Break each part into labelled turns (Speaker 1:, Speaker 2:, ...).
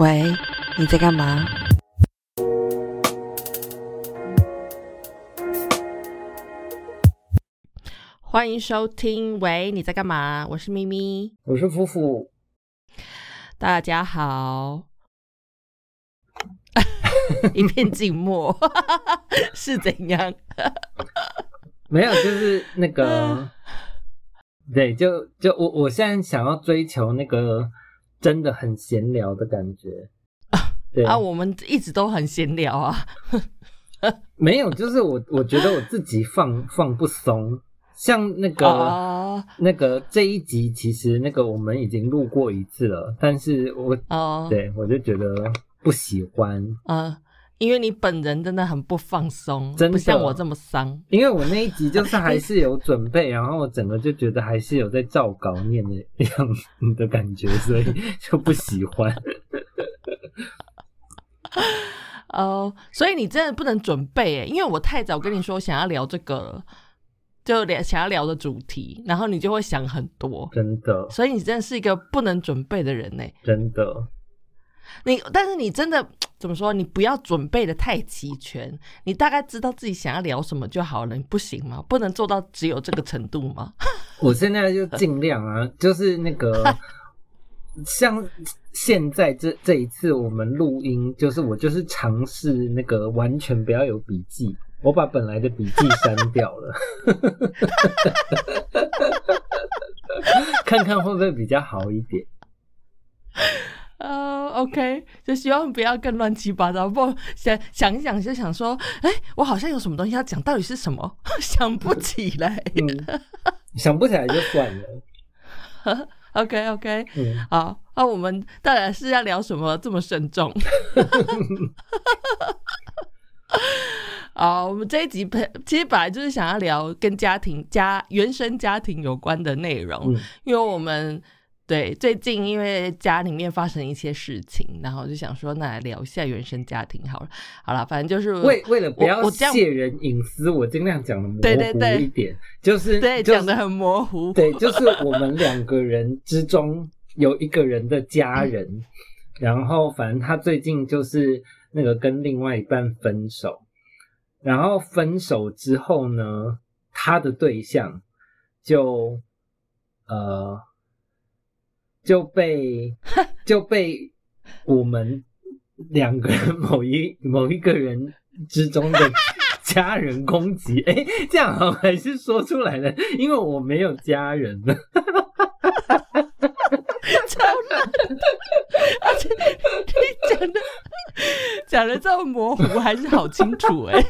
Speaker 1: 喂，你在干嘛？欢迎收听。喂，你在干嘛？我是咪咪，
Speaker 2: 我是夫妇。
Speaker 1: 大家好。一片静默，是怎样？
Speaker 2: 没有，就是那个，对，就就我我现在想要追求那个真的很闲聊的感觉。
Speaker 1: 对。啊，我们一直都很闲聊啊。
Speaker 2: 没有，就是我我觉得我自己放放不松，像那个那个这一集，其实那个我们已经录过一次了，但是我哦，对我就觉得不喜欢。啊。
Speaker 1: 因为你本人真的很不放松，真不像我这么丧。
Speaker 2: 因为我那一集就是还是有准备，然后我整个就觉得还是有在照稿念的样子的感觉，所以就不喜欢。
Speaker 1: 哦，所以你真的不能准备诶，因为我太早跟你说想要聊这个，就聊想要聊的主题，然后你就会想很多，
Speaker 2: 真的。
Speaker 1: 所以你真的是一个不能准备的人呢，
Speaker 2: 真的。
Speaker 1: 你但是你真的怎么说？你不要准备的太齐全，你大概知道自己想要聊什么就好了。你不行吗？不能做到只有这个程度吗？
Speaker 2: 我现在就尽量啊，就是那个 像现在这这一次我们录音，就是我就是尝试那个完全不要有笔记，我把本来的笔记删掉了，看看会不会比较好一点。
Speaker 1: 呃，OK，就希望不要更乱七八糟。不想想一想，就想说，哎，我好像有什么东西要讲，到底是什么？想不起来，
Speaker 2: 想不起来就算了。
Speaker 1: OK，OK，嗯，好，那我们到底是要聊什么？这么慎重？啊，我们这一集其实本来就是想要聊跟家庭、家原生家庭有关的内容，因为我们。对，最近因为家里面发生一些事情，然后就想说，那来聊一下原生家庭好了。好了，反正就是
Speaker 2: 为为了不要泄人隐私，我尽量讲的模糊一点，就是
Speaker 1: 对讲的很模糊。
Speaker 2: 对，就是我们两个人之中有一个人的家人，然后反正他最近就是那个跟另外一半分手，然后分手之后呢，他的对象就呃。就被就被我们两个人 某一某一个人之中的家人攻击，哎，这样好还是说出来的？因为我没有家人呢，
Speaker 1: 超难，而且你讲的讲的这么模糊，还是好清楚哎。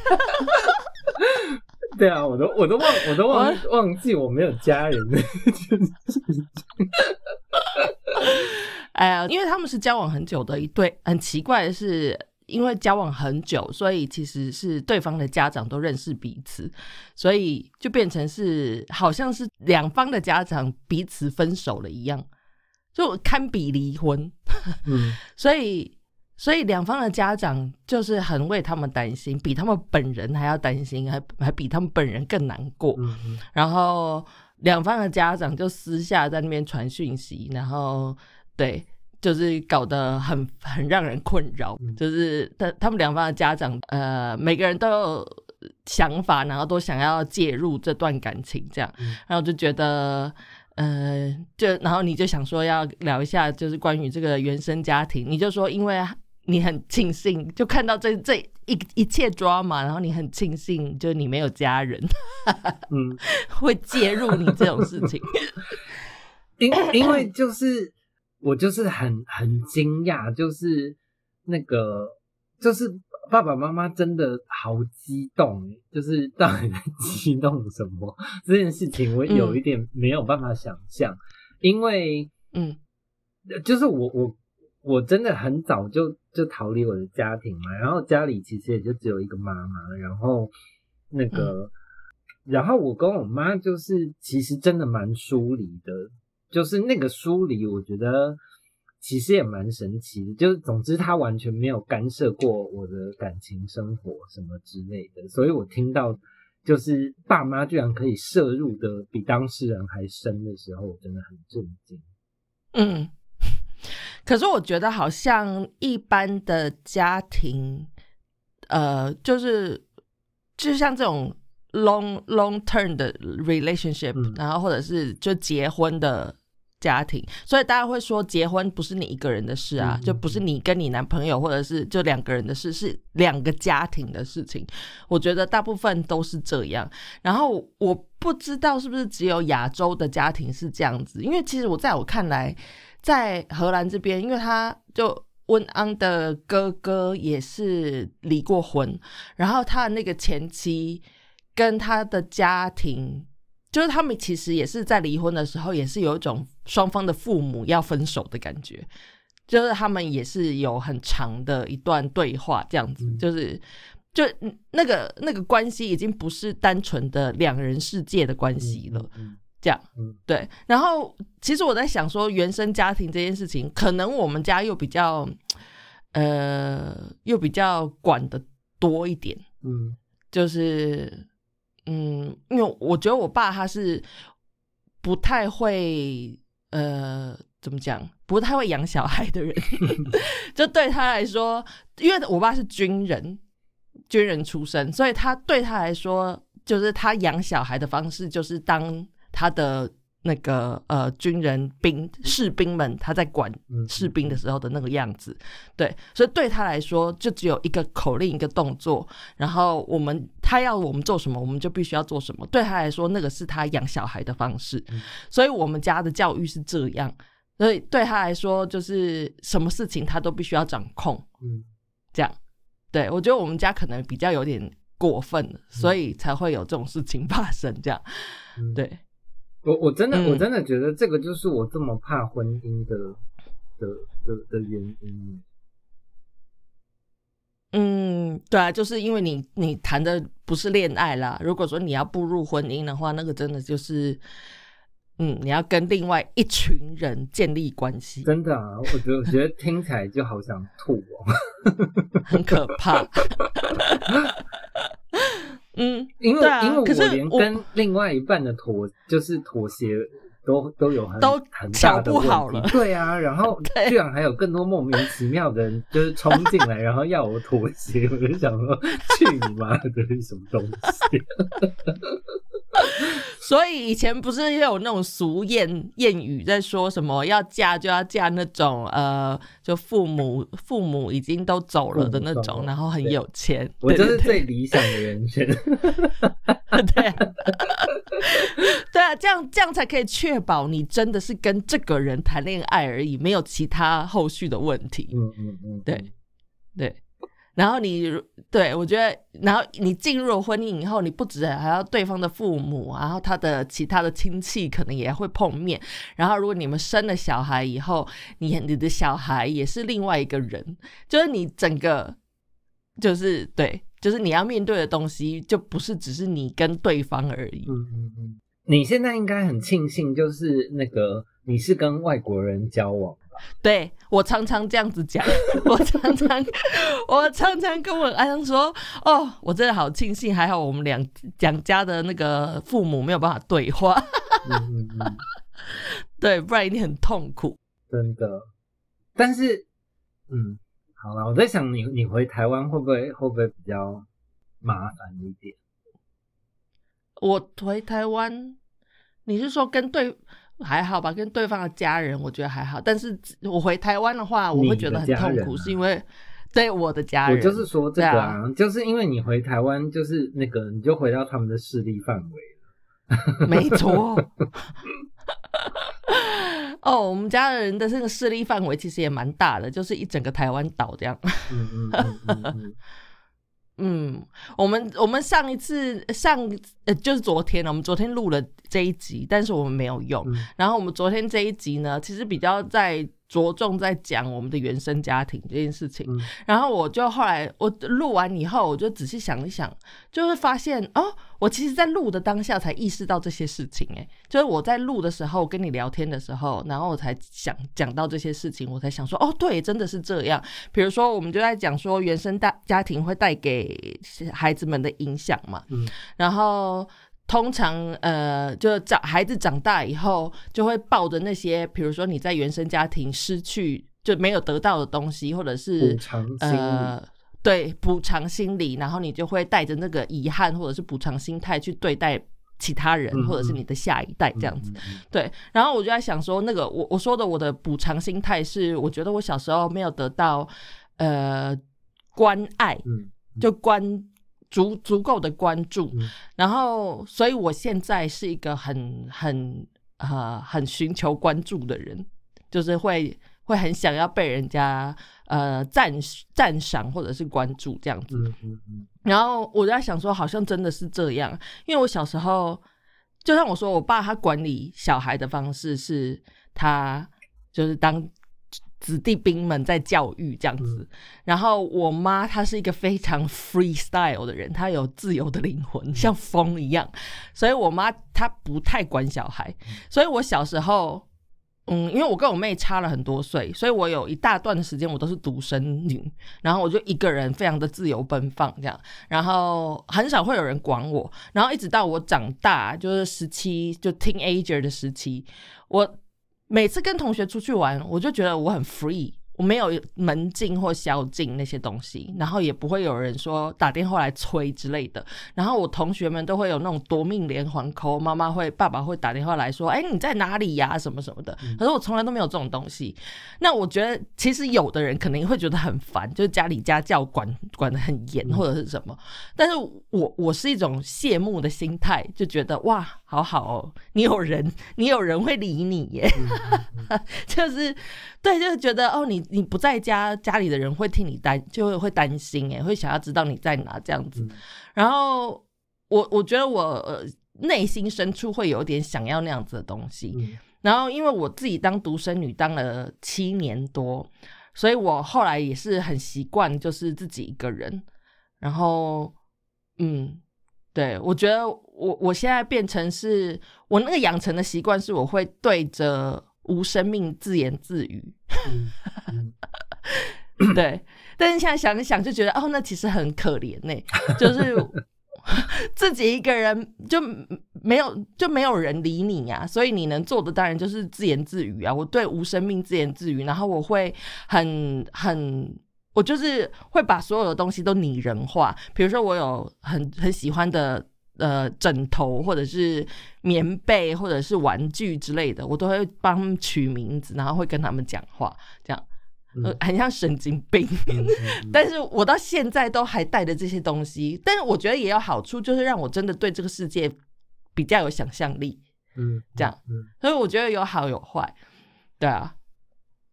Speaker 2: 对啊，我都我都忘我都忘忘记我没有家人。
Speaker 1: 哎呀，因为他们是交往很久的一对，很奇怪的是，因为交往很久，所以其实是对方的家长都认识彼此，所以就变成是好像是两方的家长彼此分手了一样，就堪比离婚。嗯，所以所以两方的家长就是很为他们担心，比他们本人还要担心，还还比他们本人更难过。然后。两方的家长就私下在那边传讯息，然后对，就是搞得很很让人困扰。就是他他们两方的家长，呃，每个人都有想法，然后都想要介入这段感情，这样，然后就觉得，呃，就然后你就想说要聊一下，就是关于这个原生家庭，你就说因为。你很庆幸，就看到这这一一切 drama，然后你很庆幸，就是你没有家人，嗯，会介入你这种事情。
Speaker 2: 因因为就是我就是很很惊讶，就是那个就是爸爸妈妈真的好激动，就是到底在激动什么？这件事情我有一点没有办法想象，因为嗯，就是我我。我真的很早就就逃离我的家庭嘛，然后家里其实也就只有一个妈妈，然后那个，然后我跟我妈就是其实真的蛮疏离的，就是那个疏离，我觉得其实也蛮神奇的，就是总之她完全没有干涉过我的感情生活什么之类的，所以我听到就是爸妈居然可以摄入的比当事人还深的时候，我真的很震惊。嗯。
Speaker 1: 可是我觉得好像一般的家庭，呃，就是就像这种 long long term 的 relationship，、
Speaker 2: 嗯
Speaker 1: 然后或者是就结婚的家庭，所以大家会说结婚不是你一个人的事啊，
Speaker 2: 嗯
Speaker 1: 就不是你跟你男朋友或者是就两个人的事，是两个家庭的事情。我觉得大部分都是这样。然后我不知道是不是只有亚洲的家庭是这样子，因为其实我在我看来，在荷兰这边，因为他就温安的哥哥也是离过婚，然后他的那个前妻跟他的家庭。就是他们其实也是在离婚的时候，也是有一种双方的父母要分手的感觉，就是他们也是有很长的一段对话，这样子，
Speaker 2: 嗯
Speaker 1: 就是就嗯那个那个关系已经不是单纯的两人世界的关系了，
Speaker 2: 嗯
Speaker 1: 这样
Speaker 2: 嗯
Speaker 1: 对。然后其实我在想说，原生家庭这件事情，可能我们家又比较呃又比较管的多一点，
Speaker 2: 嗯
Speaker 1: 就是嗯，因为我觉得我爸他是不太会呃怎么讲，不太会养小孩的人，就对他来说，因为我爸是军人，军人出身，所以他对他来说，就是他养小孩的方式就是当他的。那个呃，军人兵士兵们，他在管
Speaker 2: 嗯
Speaker 1: 士兵的时候的那个样子，对，所以对他来说，就只有一个口令，一个动作，然后我们他要我们做什么，我们就必须要做什么。对他来说，那个是他养小孩的方式，
Speaker 2: 嗯
Speaker 1: 所以我们家的教育是这样。所以对他来说，就是什么事情他都必须要掌控，
Speaker 2: 嗯
Speaker 1: 这样。对我觉得我们家可能比较有点过分，所以才会有这种事情发生。这样，
Speaker 2: 嗯，
Speaker 1: 对，
Speaker 2: 我我真的、
Speaker 1: 嗯
Speaker 2: 我真的觉得这个就是我这么怕婚姻的的的的原因。
Speaker 1: 嗯，对啊，就是因为你你谈的不是恋爱啦。如果说你要步入婚姻的话，那个真的就是，嗯，你要跟另外一群人建立关系，
Speaker 2: 真的啊，我觉得我觉得听起来就好想吐哦。
Speaker 1: 很可怕。嗯，
Speaker 2: 因为、
Speaker 1: 啊
Speaker 2: 因为我连跟另外一半的妥就是妥协都都有很
Speaker 1: 都
Speaker 2: 很大的问题对啊，然后 居然还有更多莫名其妙的人就是冲进来，然后要我妥协，我就想说，去你妈的，什么东西？
Speaker 1: 所以以前不是也有那种俗谚谚语在说什么要嫁就要嫁那种呃，就父母父母已经都走了的那种，然后很有钱，
Speaker 2: 我就是最理想的人选。
Speaker 1: 对啊，对。啊，这样这样才可以确保你真的是跟这个人谈恋爱而已，没有其他后续的问题。
Speaker 2: 嗯嗯嗯，
Speaker 1: 对对，然后你对我觉得，然后你进入婚姻以后，你不止还要对方的父母，然后他的其他的亲戚可能也会碰面。然后如果你们生了小孩以后，你你的小孩也是另外一个人，就是你整个就是对，就是你要面对的东西，就不是只是你跟对方而已。
Speaker 2: 嗯嗯嗯，你现在应该很庆幸，就是那个你是跟外国人交往？
Speaker 1: 对我常常这样子讲，我常常我常常跟我安安说，哦，我真的好庆幸，还好我们两两家的那个父母没有办法对话，
Speaker 2: 嗯嗯嗯，
Speaker 1: 对，不然一定很痛苦。
Speaker 2: 真的。但是，嗯，好了，我在想你你回台湾会不会会不会比较麻烦一点？
Speaker 1: 我回台湾，你是说跟对还好吧？跟对方的家人，我觉得还好，但是我回台湾的话，我会觉得很痛苦，是因为对我的家人，
Speaker 2: 我就是说这个就是因为你回台湾，就是那个你就回到他们的势力范围。
Speaker 1: 没错。哦，我们家的人的这个势力范围其实也蛮大的，就是一整个台湾岛这样。
Speaker 2: 嗯嗯嗯嗯
Speaker 1: 我们我们上一次上呃就是昨天呢，我们昨天录了这一集，但是我们没有用。
Speaker 2: 嗯
Speaker 1: 然后我们昨天这一集呢，其实比较在着重在讲我们的原生家庭这件事情。
Speaker 2: 嗯
Speaker 1: 然后我就后来我录完以后，我就仔细想一想，就会发现哦，我其实在录的当下才意识到这些事情。哎，就是我在录的时候跟你聊天的时候，然后我才想讲到这些事情，我才想说哦，对，真的是这样。比如说，我们就在讲说原生大家庭会带给孩子们的影响嘛，
Speaker 2: 嗯
Speaker 1: 然后。通常，呃，就长孩子长大以后，就会抱着那些，比如说你在原生家庭失去就没有得到的东西，或者是呃，对补偿心理，然后你就会带着那个遗憾或者是补偿心态去对待其他人，
Speaker 2: 嗯
Speaker 1: 或者是你的下一代这样子。对，然后我就在想说，那个我我说的我的补偿心态是，我觉得我小时候没有得到呃关爱，
Speaker 2: 嗯。
Speaker 1: 就关足足够的关注，
Speaker 2: 嗯。
Speaker 1: 然后所以我现在是一个很很呃很寻求关注的人，就是会会很想要被人家呃赞赞赏或者是关注这样子。
Speaker 2: 嗯嗯嗯。
Speaker 1: 然后我在想说，好像真的是这样，因为我小时候，就像我说，我爸他管理小孩的方式是，他就是当子弟兵们在教育这样子。然后我妈她是一个非常 freestyle 的人，她有自由的灵魂，像风一样，所以我妈她不太管小孩，所以我小时候。嗯，因为我跟我妹差了很多岁，所以我有一大段的时间我都是独生女，然后我就一个人非常的自由奔放这样，然后很少会有人管我，然后一直到我长大，就是十七就 teenager 的时期，我每次跟同学出去玩，我就觉得我很 free。我没有门禁或宵禁那些东西，然后也不会有人说打电话来催之类的。然后我同学们都会有那种夺命连环 call，妈妈会、爸爸会打电话来说：“哎，你在哪里呀？什么什么的。”可是我从来都没有这种东西。那我觉得其实有的人可能会觉得很烦，就是家里家教管管的很严或者是什么。但是我我是一种羡慕的心态，就觉得哇，好好哦，你有人，你有人会理你耶，就是对，就是觉得哦，你你不在家，家里的人会替你担，就会会担心哎，会想要知道你在哪这样子。然后我我觉得我呃内心深处会有点想要那样子的东西。
Speaker 2: 嗯
Speaker 1: 然后因为我自己当独生女当了七年多，所以我后来也是很习惯就是自己一个人。然后嗯，对我觉得我我现在变成是我那个养成的习惯是我会对着无生命自言自语。
Speaker 2: 嗯嗯
Speaker 1: 对，但是现在想一想就觉得哦，那其实很可怜呢、就是 自己一个人就没有就没有人理你呀、所以你能做的当然就是自言自语啊。我对无生命自言自语，然后我会很很。我就是会把所有的东西都拟人化，比如说我有很很喜欢的呃枕头，或者是棉被，或者是玩具之类的，我都会帮他们取名字，然后会跟他们讲话，这样。呃很像神经病。
Speaker 2: 嗯
Speaker 1: 但是我到现在都还带着这些东西，但是我觉得也有好处，就是让我真的对这个世界比较有想象力，
Speaker 2: 嗯，
Speaker 1: 这样。
Speaker 2: 嗯。
Speaker 1: 所以我觉得有好有坏，对啊，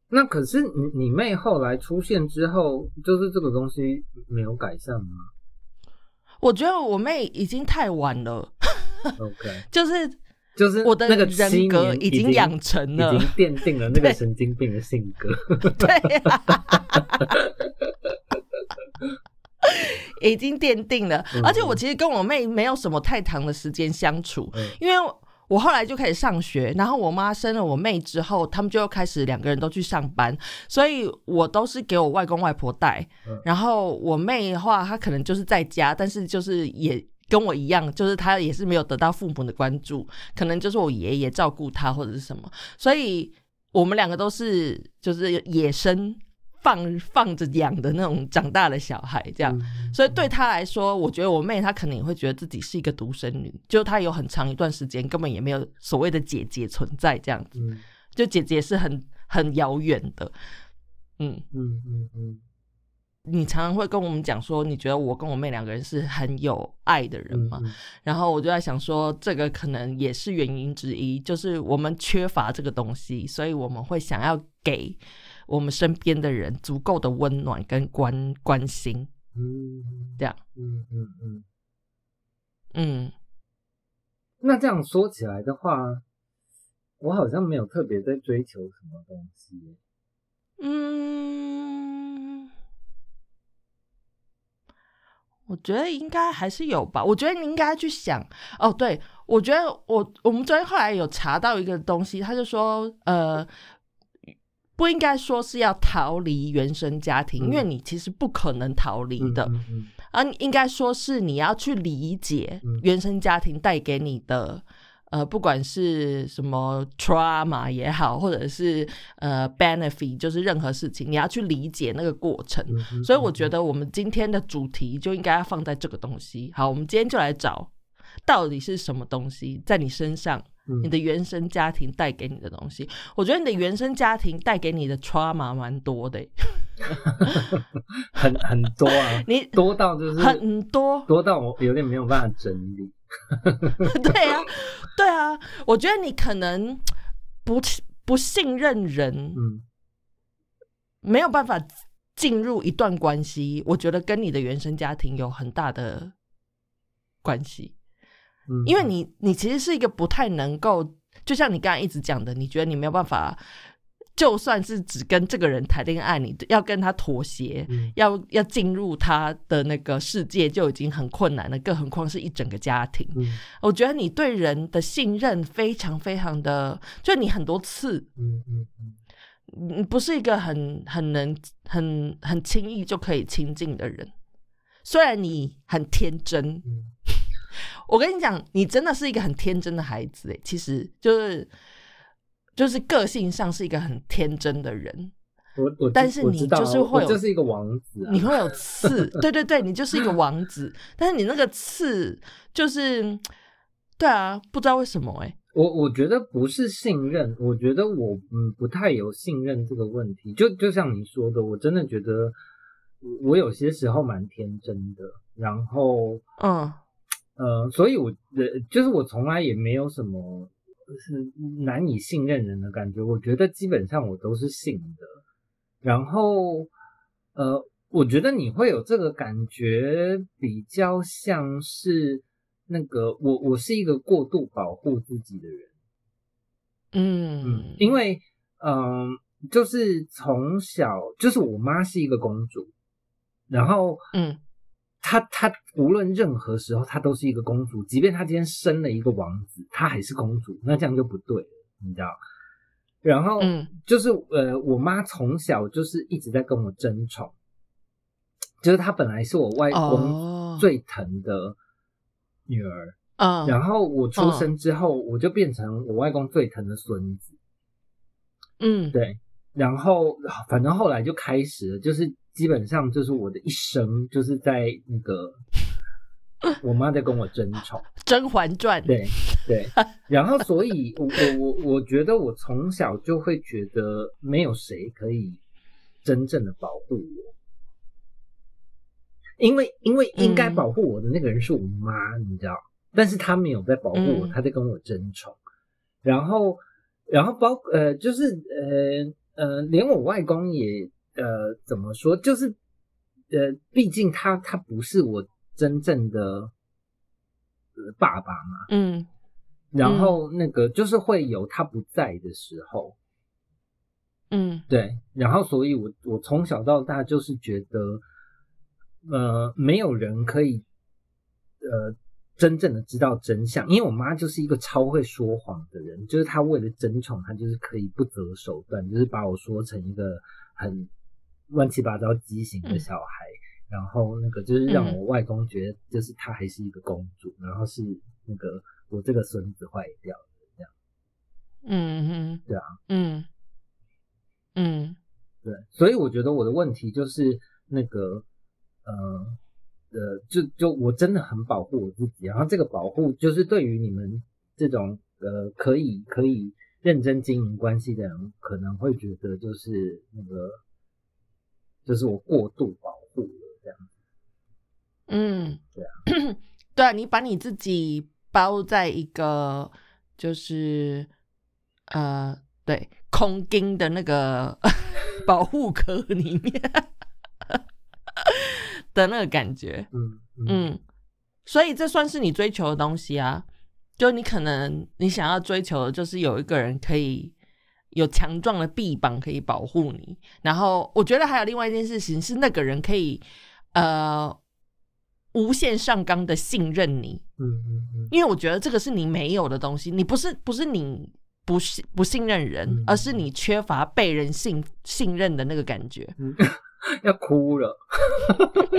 Speaker 2: 那可是你你妹后来出现之后，就是这个东西没有改善吗
Speaker 1: 我觉得我妹已经太晚了
Speaker 2: ，？OK，
Speaker 1: 就是
Speaker 2: 就是
Speaker 1: 我的
Speaker 2: 那个七
Speaker 1: 人格
Speaker 2: 已
Speaker 1: 经养成了
Speaker 2: 已经奠定了那个
Speaker 1: 对
Speaker 2: 神经病的性格。
Speaker 1: 对、啊，已经奠定了。
Speaker 2: 嗯
Speaker 1: 而且我其实跟我妹没有什么太长的时间相处，
Speaker 2: 嗯
Speaker 1: 因为我后来就开始上学，然后我妈生了我妹之后，他们就开始两个人都去上班，所以我都是给我外公外婆带
Speaker 2: 嗯。
Speaker 1: 然后我妹的话，她可能就是在家，但是就是也。跟我一样，就是她也是没有得到父母的关注，可能就是我爷爷照顾她或者是什么，所以我们两个都是就是野生放放着养的那种长大的小孩，这样。
Speaker 2: 嗯
Speaker 1: 所以对她来说，我觉得我妹她可能也会觉得自己是一个独生女，就她有很长一段时间根本也没有所谓的姐姐存在，这样子，
Speaker 2: 嗯
Speaker 1: 就姐姐是很很遥远的。嗯，
Speaker 2: 嗯嗯嗯
Speaker 1: 你常常会跟我们讲说，你觉得我跟我妹两个人是很有爱的人嘛？
Speaker 2: 嗯
Speaker 1: 然后我就在想说，这个可能也是原因之一，就是我们缺乏这个东西，所以我们会想要给我们身边的人足够的温暖跟关关心，
Speaker 2: 嗯
Speaker 1: 这样。
Speaker 2: 嗯嗯嗯。
Speaker 1: 嗯，
Speaker 2: 那这样说起来的话，我好像没有特别在追求什么东西耶。
Speaker 1: 嗯，我觉得应该还是有吧。我觉得你应该去想哦。对，我觉得我我们昨天后来有查到一个东西，他就说呃，不应该说是要逃离原生家庭，因为你其实不可能逃离的。
Speaker 2: 嗯嗯
Speaker 1: 啊，应该说是你要去理解
Speaker 2: 嗯
Speaker 1: 原生家庭带给你的。呃，不管是什么 trauma 也好，或者是呃 benefit，就是任何事情，你要去理解那个过程。
Speaker 2: 嗯
Speaker 1: 所以我觉得我们今天的主题就应该要放在这个东西。好，我们今天就来找到底是什么东西在你身上，
Speaker 2: 嗯
Speaker 1: 你的原生家庭带给你的东西。我觉得你的原生家庭带给你的 trauma 蛮多的欸，
Speaker 2: 很很多啊，
Speaker 1: 你
Speaker 2: 多到就是
Speaker 1: 很多，
Speaker 2: 多到我有点没有办法整理。
Speaker 1: 对啊，对啊，我觉得你可能不不信任人，
Speaker 2: 嗯
Speaker 1: 没有办法进入一段关系，我觉得跟你的原生家庭有很大的关系。
Speaker 2: 嗯，
Speaker 1: 因为你你其实是一个不太能够，就像你刚才一直讲的，你觉得你没有办法，就算是只跟这个人谈恋爱，你要跟他妥协，
Speaker 2: 嗯
Speaker 1: 要要进入他的那个世界就已经很困难了，更何况是一整个家庭。
Speaker 2: 嗯
Speaker 1: 我觉得你对人的信任非常非常的，就你很多次，
Speaker 2: 嗯嗯嗯
Speaker 1: 你不是一个很很能很很轻易就可以亲近的人。虽然你很天真，
Speaker 2: 嗯
Speaker 1: 我跟你讲，你真的是一个很天真的孩子诶，其实就是就是个性上是一个很天真的人，
Speaker 2: 我我
Speaker 1: 但是你就是会有
Speaker 2: 就是一个王子啊，
Speaker 1: 你会有刺，对对对，你就是一个王子，但是你那个刺就是，对啊，不知道为什么哎。
Speaker 2: 我我觉得不是信任，我觉得我嗯不太有信任这个问题。就就像你说的，我真的觉得我我有些时候蛮天真的，然后
Speaker 1: 嗯
Speaker 2: 呃，所以我呃就是我从来也没有什么是难以信任人的感觉。我觉得基本上我都是信的，然后呃，我觉得你会有这个感觉，比较像是那个我我是一个过度保护自己的人。嗯
Speaker 1: 嗯，
Speaker 2: 因为嗯、就是从小就是我妈是一个公主，然后
Speaker 1: 嗯
Speaker 2: 她她无论任何时候她都是一个公主，即便她今天生了一个王子，她还是公主，那这样就不对了，你知道？然后
Speaker 1: 嗯。
Speaker 2: 就是呃，我妈从小就是一直在跟我争宠，就是她本来是我外
Speaker 1: 哦。
Speaker 2: 公最疼的女儿，
Speaker 1: 嗯，
Speaker 2: 然后我出生之后，我就变成我外公最疼的孙子。
Speaker 1: 嗯。
Speaker 2: 对，然后反正后来就开始了，就是基本上就是我的一生就是在那个 我妈在跟我争宠，《
Speaker 1: 甄嬛传》
Speaker 2: 对对，然后所以我我我我觉得我从小就会觉得没有谁可以真正的保护我。因为因为应该
Speaker 1: 嗯
Speaker 2: 保护我的那个人是我妈，你知道，但是她没有在保护我，
Speaker 1: 嗯。
Speaker 2: 她在跟我争宠，然后然后包呃就是呃呃连我外公也呃怎么说，就是呃毕竟他他不是我真正的呃爸爸嘛，
Speaker 1: 嗯。
Speaker 2: 然后那个就是会有他不在的时候，
Speaker 1: 嗯。
Speaker 2: 对，然后所以我我从小到大就是觉得，呃，没有人可以呃真正的知道真相，因为我妈就是一个超会说谎的人，就是她为了争宠，她就是可以不择手段，就是把我说成一个很乱七八糟畸形的小孩，然后那个就是让我外公觉得就是她还是一个公主，然后是那个我这个孙子坏掉了这样，
Speaker 1: 嗯哼，
Speaker 2: 对啊，
Speaker 1: 嗯。嗯。
Speaker 2: 对，所以我觉得我的问题就是那个，呃，呃，就就我真的很保护我自己，然后这个保护就是对于你们这种呃可以可以认真经营关系的人，可能会觉得就是那个，就是我过度保护了这样。
Speaker 1: 嗯，
Speaker 2: 对
Speaker 1: 啊，对啊，你把你自己包在一个就是呃，对，空钉的那个 保护壳里面的那个感觉，
Speaker 2: 嗯嗯
Speaker 1: 嗯，所以这算是你追求的东西啊。就你可能你想要追求的就是有一个人可以有强壮的臂膀可以保护你，然后我觉得还有另外一件事情是那个人可以呃无限上纲的信任你，
Speaker 2: 嗯嗯嗯
Speaker 1: 因为我觉得这个是你没有的东西，你不是不是你不信不信任人，
Speaker 2: 嗯
Speaker 1: 而是你缺乏被人信信任的那个感觉。
Speaker 2: 嗯，要哭了，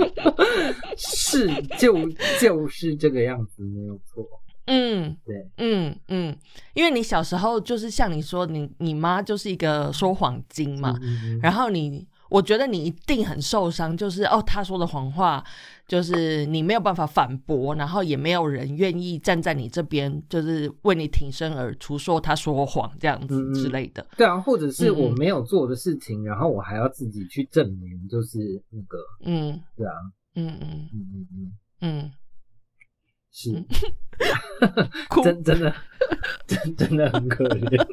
Speaker 2: 是就就是这个样子，没有错。
Speaker 1: 嗯
Speaker 2: 对，
Speaker 1: 嗯嗯，因为你小时候就是像你说，你你妈就是一个说谎精嘛，
Speaker 2: 嗯嗯
Speaker 1: 然后你，我觉得你一定很受伤，就是哦，他说的谎话，就是你没有办法反驳，然后也没有人愿意站在你这边，就是为你挺身而出，说他说谎这样子之类的。
Speaker 2: 对啊，或者是我没有做的事情，然后我还要自己去证明，就是那个，
Speaker 1: 嗯
Speaker 2: 对啊，
Speaker 1: 嗯嗯
Speaker 2: 嗯。嗯嗯，
Speaker 1: 嗯，
Speaker 2: 是，真真的真真的很可怜。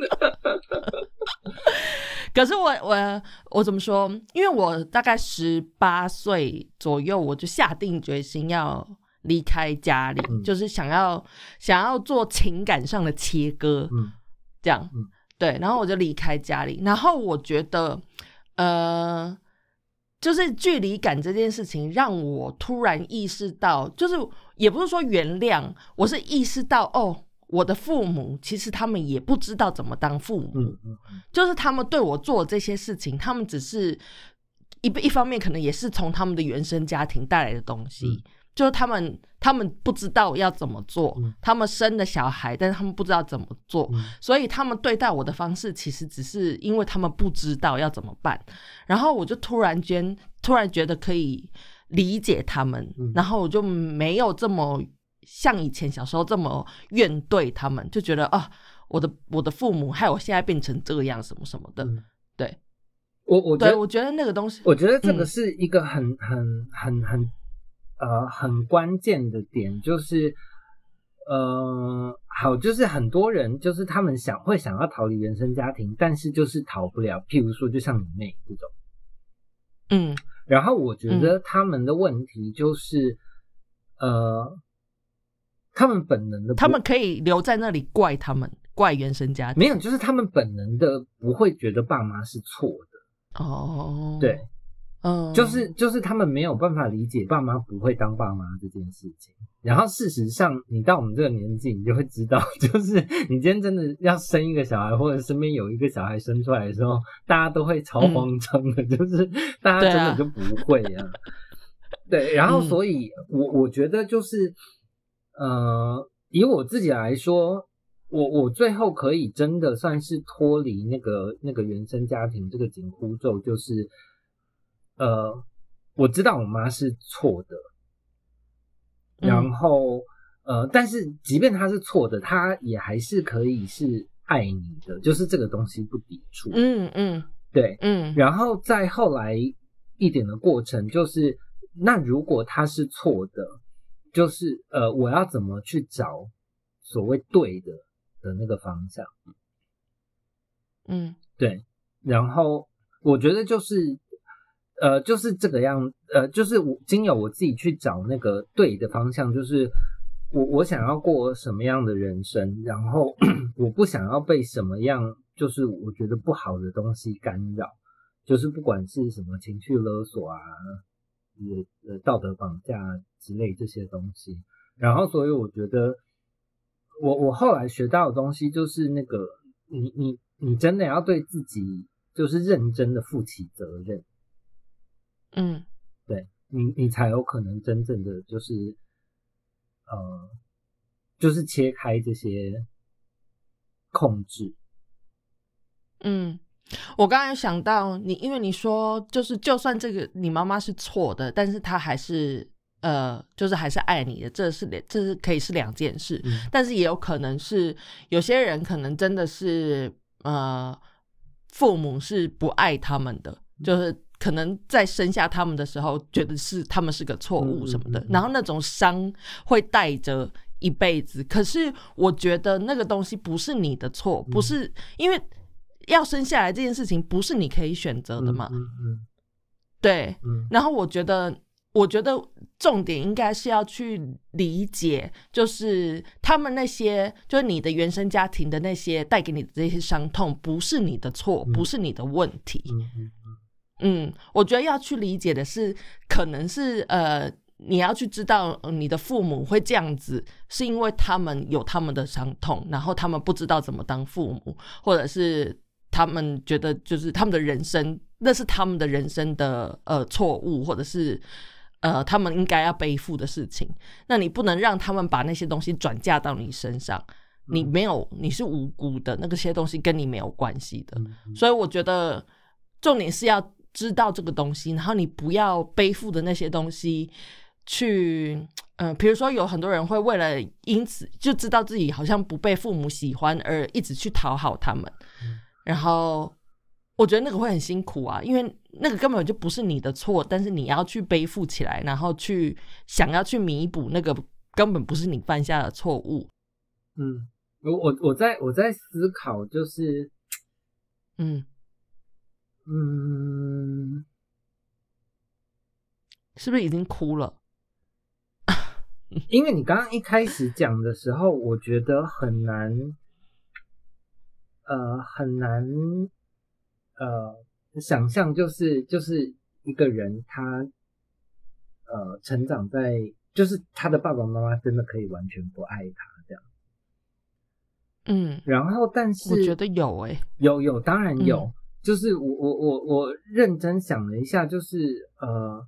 Speaker 1: 可是我我我怎么说？因为我大概十八岁左右，我就下定决心要离开家里，
Speaker 2: 嗯
Speaker 1: 就是想要想要做情感上的切割。
Speaker 2: 嗯
Speaker 1: 这样，
Speaker 2: 嗯
Speaker 1: 对，然后我就离开家里，然后我觉得，呃，就是距离感这件事情，让我突然意识到，就是也不是说原谅，我是意识到，哦，我的父母其实他们也不知道怎么当父母，
Speaker 2: 嗯嗯
Speaker 1: 就是他们对我做这些事情，他们只是一一方面可能也是从他们的原生家庭带来的东西，
Speaker 2: 嗯
Speaker 1: 就是他们他们不知道要怎么做，
Speaker 2: 嗯。
Speaker 1: 他们生的小孩，但是他们不知道怎么做，
Speaker 2: 嗯。
Speaker 1: 所以他们对待我的方式其实只是因为他们不知道要怎么办，然后我就突然间突然觉得可以理解他们，
Speaker 2: 嗯。
Speaker 1: 然后我就没有这么像以前小时候这么怨对他们，就觉得啊，我的我的父母害我现在变成这样什么什么的，
Speaker 2: 嗯。
Speaker 1: 对。
Speaker 2: 我我觉
Speaker 1: 对，
Speaker 2: 得
Speaker 1: 我觉得那个东西，
Speaker 2: 我觉得这个
Speaker 1: 嗯。
Speaker 2: 是一个很很很很呃很关键的点，就是呃好，就是很多人就是他们想会想要逃离原生家庭，但是就是逃不了。譬如说，就像你妹这种。
Speaker 1: 嗯。
Speaker 2: 然后我觉得他们的问题就是，呃，他们本能的
Speaker 1: 他们可以留在那里怪他们，怪原生家庭，
Speaker 2: 没有，就是他们本能的不会觉得爸妈是错的，
Speaker 1: 哦，
Speaker 2: 对，，
Speaker 1: 嗯，
Speaker 2: 就是就是他们没有办法理解爸妈不会当爸妈这件事情。然后事实上，你到我们这个年纪，你就会知道，就是你今天真的要生一个小孩，或者身边有一个小孩生出来的时候，大家都会超慌张的，就是大家真的就不会啊。对，然后
Speaker 1: 嗯
Speaker 2: 所以我我觉得就是，呃，以我自己来说，我我最后可以真的算是脱离那个那个原生家庭这个紧箍咒，就是，呃，我知道我妈是错的，
Speaker 1: 嗯。
Speaker 2: 然后、呃，但是即便她是错的，她也还是可以是爱你的，就是这个东西不抵触，
Speaker 1: 嗯嗯。
Speaker 2: 对，
Speaker 1: 嗯。
Speaker 2: 然后再后来一点的过程，就是那如果他是错的，就是呃，我要怎么去找所谓对的的那个方向？
Speaker 1: 嗯。
Speaker 2: 对，然后我觉得就是呃，就是这个样，呃，就是我经由我自己去找那个对的方向，就是我我想要过什么样的人生，然后 我不想要被什么样，就是我觉得不好的东西干扰，就是不管是什么情绪勒索啊，呃呃道德绑架之类这些东西，然后所以我觉得我我后来学到的东西就是那个你你你真的要对自己就是认真的负起责任。
Speaker 1: 嗯
Speaker 2: 对你，你才有可能真正的就是，呃，就是切开这些控制。
Speaker 1: 嗯。我刚才有想到你，因为你说就是，就算这个你妈妈是错的，但是她还是呃，就是还是爱你的，这是两，这是可以是两件事。
Speaker 2: 嗯
Speaker 1: 但是也有可能是有些人可能真的是呃，父母是不爱他们的，就是可能在生下他们的时候觉得是他们是个错误什么的，然后那种伤会带着一辈子。可是我觉得那个东西不是你的错，不是因为要生下来这件事情不是你可以选择的嘛，对。
Speaker 2: 嗯
Speaker 1: 然后我觉得，我觉得重点应该是要去理解，就是他们那些，就是你的原生家庭的那些带给你的这些伤痛，不是你的错，
Speaker 2: 嗯
Speaker 1: 不是你的问题。
Speaker 2: 嗯
Speaker 1: 我觉得要去理解的是，可能是呃，你要去知道，呃你的父母会这样子，是因为他们有他们的伤痛，然后他们不知道怎么当父母，或者是他们觉得就是他们的人生，那是他们的人生的呃错误，或者是呃他们应该要背负的事情。那你不能让他们把那些东西转嫁到你身上，你没有，你是无辜的，那个些东西跟你没有关系的。所以我觉得重点是要知道这个东西，然后你不要背负的那些东西去。嗯，比如说有很多人会为了因此就知道自己好像不被父母喜欢而一直去讨好他们，然后我觉得那个会很辛苦啊，因为那个根本就不是你的错，但是你要去背负起来，然后去想要去弥补那个根本不是你犯下的错误。
Speaker 2: 嗯，我我我在我在思考，就是嗯嗯，
Speaker 1: 是不是已经哭了？
Speaker 2: 因为你刚刚一开始讲的时候，我觉得很难，呃，很难，呃，想象就是就是一个人他，呃，成长在就是他的爸爸妈妈真的可以完全不爱他这样，
Speaker 1: 嗯，
Speaker 2: 然后但是
Speaker 1: 我觉得有诶，
Speaker 2: 有有当然有，就是我我我我认真想了一下，就是呃，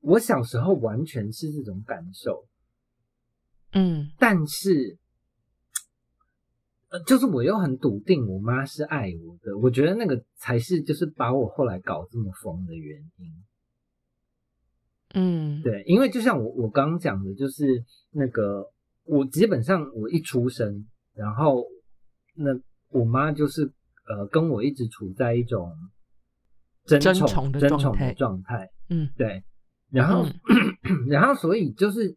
Speaker 2: 我小时候完全是这种感受。
Speaker 1: 嗯，
Speaker 2: 但是，呃，就是我又很笃定我妈是爱我的，我觉得那个才是就是把我后来搞这么疯的原因。
Speaker 1: 嗯，
Speaker 2: 对，因为就像我我刚刚讲的，就是那个我基本上我一出生，然后那我妈就是呃跟我一直处在一种争宠争宠的状态。
Speaker 1: 嗯，
Speaker 2: 对，然后然后所以就是。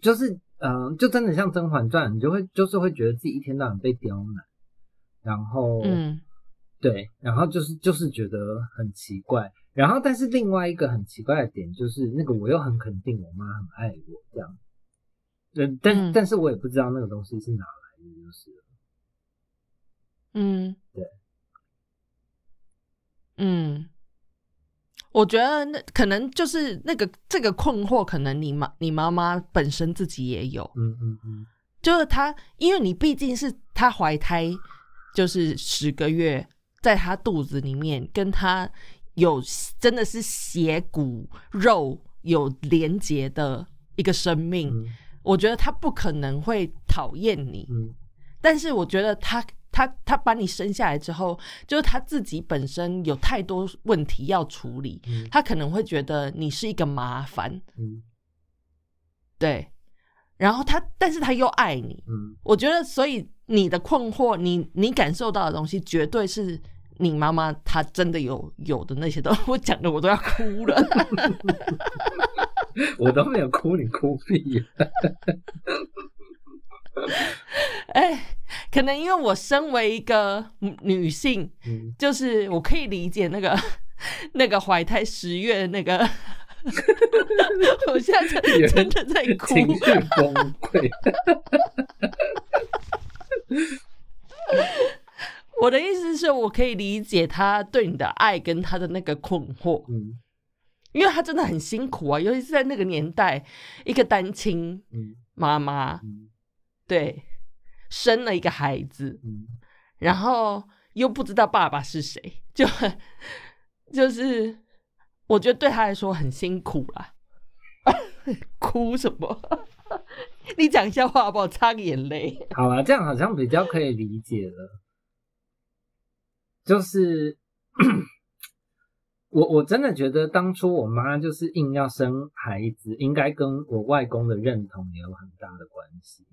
Speaker 2: 就是，嗯，就真的像《甄嬛传》，你就会就是会觉得自己一天到晚被刁难，然后，
Speaker 1: 嗯，
Speaker 2: 对，然后就是就是觉得很奇怪，然后但是另外一个很奇怪的点就是，那个我又很肯定我妈很爱我这样，对，但但是我也不知道那个东西是哪来的，就是，
Speaker 1: 嗯，
Speaker 2: 对，
Speaker 1: 嗯。我觉得那可能就是那个这个困惑，可能你妈你妈妈本身自己也有，
Speaker 2: 嗯嗯嗯，
Speaker 1: 就是她，因为你毕竟是她怀胎，就是十个月，在她肚子里面，跟她有真的是血骨肉有连结的一个生命，我觉得她不可能会讨厌你，
Speaker 2: 嗯，
Speaker 1: 但是我觉得她。他他把你生下来之后，就是他自己本身有太多问题要处理，他可能会觉得你是一个麻烦，
Speaker 2: 嗯，
Speaker 1: 对。然后他，但是他又爱你，
Speaker 2: 嗯，
Speaker 1: 我觉得，所以你的困惑，你你感受到的东西，绝对是你妈妈她真的有有的那些东西。我讲的我都要哭了，
Speaker 2: 我都没有哭，你哭屁。
Speaker 1: 哎，可能因为我身为一个女性，就是我可以理解那个 那个怀胎十月那个，我现在真的在哭，
Speaker 2: 情绪崩溃。
Speaker 1: 我的意思是我可以理解他对你的爱跟他的那个困惑，
Speaker 2: 嗯，
Speaker 1: 因为他真的很辛苦啊，尤其是在那个年代，一个单亲妈妈。对，生了一个孩子，
Speaker 2: 嗯，
Speaker 1: 然后又不知道爸爸是谁，就就是我觉得对他来说很辛苦啦。哭什么？你讲一下话好不好？擦个眼泪。
Speaker 2: 好啊，这样好像比较可以理解了。就是我我真的觉得当初我妈就是硬要生孩子，应该跟我外公的认同也有很大的关系。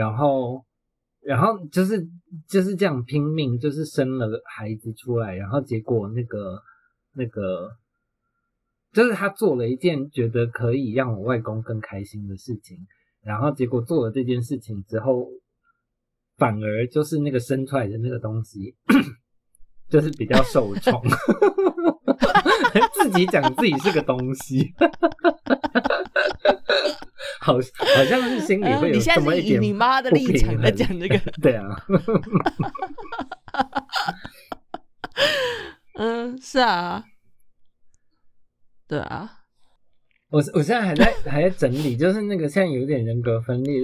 Speaker 2: 然后，然后就是就是这样拼命，就是生了孩子出来，然后结果那个那个，就是他做了一件觉得可以让我外公更开心的事情，然后结果做了这件事情之后，反而就是那个生出来的那个东西，就是比较受宠 自己讲自己是个东西。好，好像是心里会有这么一点
Speaker 1: 你妈的立场在讲这个，
Speaker 2: 对啊，
Speaker 1: 嗯，是啊，对啊，
Speaker 2: 我我现在还在 还在整理，就是那个现在有点人格分裂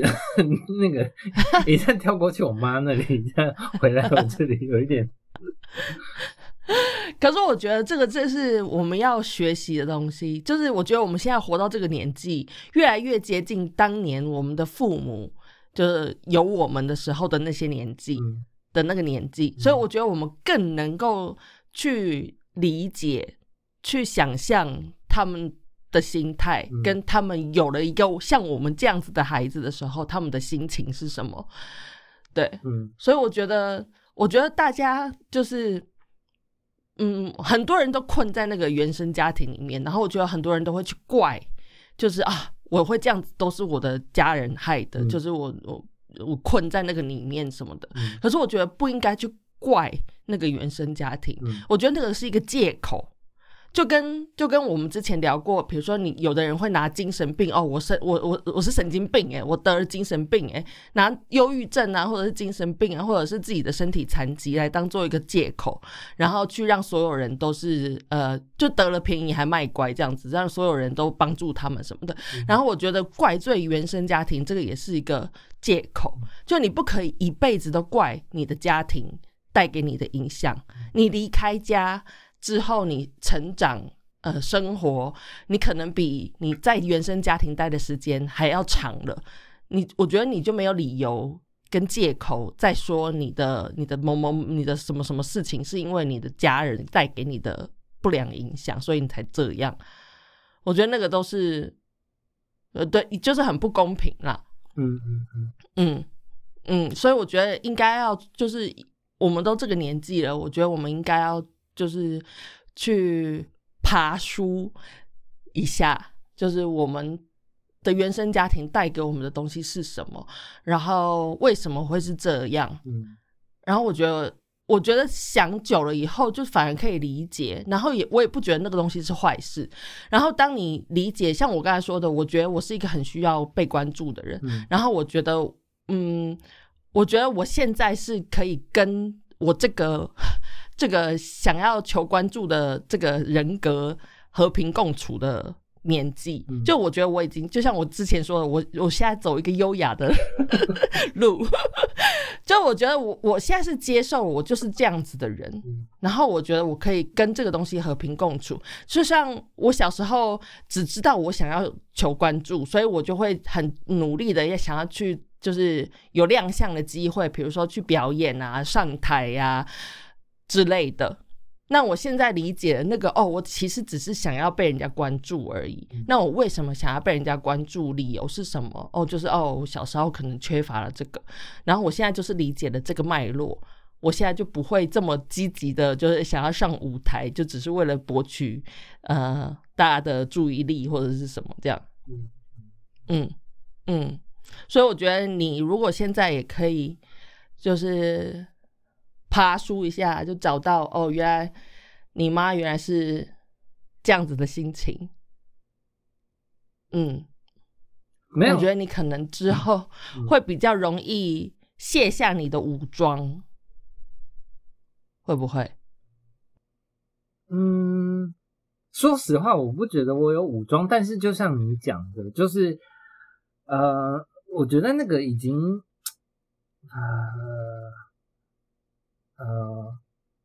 Speaker 2: 那个，一下跳过去我妈那里，一下回来我这里，有一点。
Speaker 1: 可是我觉得这个这是我们要学习的东西，就是我觉得我们现在活到这个年纪，越来越接近当年我们的父母就是有我们的时候的那些年纪
Speaker 2: 嗯。
Speaker 1: 的那个年纪，所以我觉得我们更能够去理解、去想象他们的心态，
Speaker 2: 嗯。
Speaker 1: 跟他们有了一个像我们这样子的孩子的时候，他们的心情是什么？对，
Speaker 2: 嗯。
Speaker 1: 所以我觉得，我觉得大家就是，嗯，很多人都困在那个原生家庭里面，然后我觉得很多人都会去怪，就是啊，我会这样子都是我的家人害的，
Speaker 2: 嗯
Speaker 1: 就是我我我困在那个里面什么的。
Speaker 2: 嗯
Speaker 1: 可是我觉得不应该去怪那个原生家庭，
Speaker 2: 嗯
Speaker 1: 我觉得那个是一个借口。就跟就跟我们之前聊过，比如说你有的人会拿精神病哦，我是我我我是神经病诶，我得了精神病诶，拿忧郁症啊，或者是精神病啊，或者是自己的身体残疾来当做一个借口，然后去让所有人都是呃，就得了便宜还卖乖这样子，让所有人都帮助他们什么的。然后我觉得怪罪原生家庭这个也是一个借口，就你不可以一辈子都怪你的家庭带给你的影响，你离开家。之后，你成长、呃，生活，你可能比你在原生家庭待的时间还要长了。你，我觉得你就没有理由跟借口再说你的、你的某某、你的什么什么事情是因为你的家人带给你的不良影响，所以你才这样。我觉得那个都是，呃，对，就是很不公平啦。
Speaker 2: 嗯嗯嗯
Speaker 1: 嗯嗯，所以我觉得应该要就是我们都这个年纪了，我觉得我们应该要就是去爬书一下，就是我们的原生家庭带给我们的东西是什么，然后为什么会是这样，
Speaker 2: 嗯
Speaker 1: 然后我觉得。我觉得想久了以后，就反而可以理解，然后也我也不觉得那个东西是坏事。然后当你理解，像我刚才说的，我觉得我是一个很需要被关注的人，
Speaker 2: 嗯
Speaker 1: 然后我觉得，嗯，我觉得我现在是可以跟我这个这个想要求关注的这个人格和平共处的年纪。
Speaker 2: 嗯
Speaker 1: 就我觉得我已经，就像我之前说的，我我现在走一个优雅的路。就我觉得我我现在是接受我就是这样子的人，
Speaker 2: 嗯
Speaker 1: 然后我觉得我可以跟这个东西和平共处。就像我小时候只知道我想要求关注，所以我就会很努力的也想要去，就是有亮相的机会，比如说去表演啊、上台呀、之类的。那我现在理解了那个哦，我其实只是想要被人家关注而已。那我为什么想要被人家关注？理由是什么？哦，就是哦，我小时候可能缺乏了这个，然后我现在就是理解了这个脉络。我现在就不会这么积极的，就是想要上舞台，就只是为了博取呃大家的注意力或者是什么这样。
Speaker 2: 嗯
Speaker 1: 嗯嗯，所以我觉得你如果现在也可以，就是爬书一下，就找到哦，原来你妈原来是这样子的心情。嗯，
Speaker 2: 没有。
Speaker 1: 我觉得你可能之后
Speaker 2: 嗯。
Speaker 1: 会比较容易卸下你的武装，会不会？
Speaker 2: 嗯，说实话，我不觉得我有武装，但是就像你讲的，就是呃，我觉得那个已经呃呃，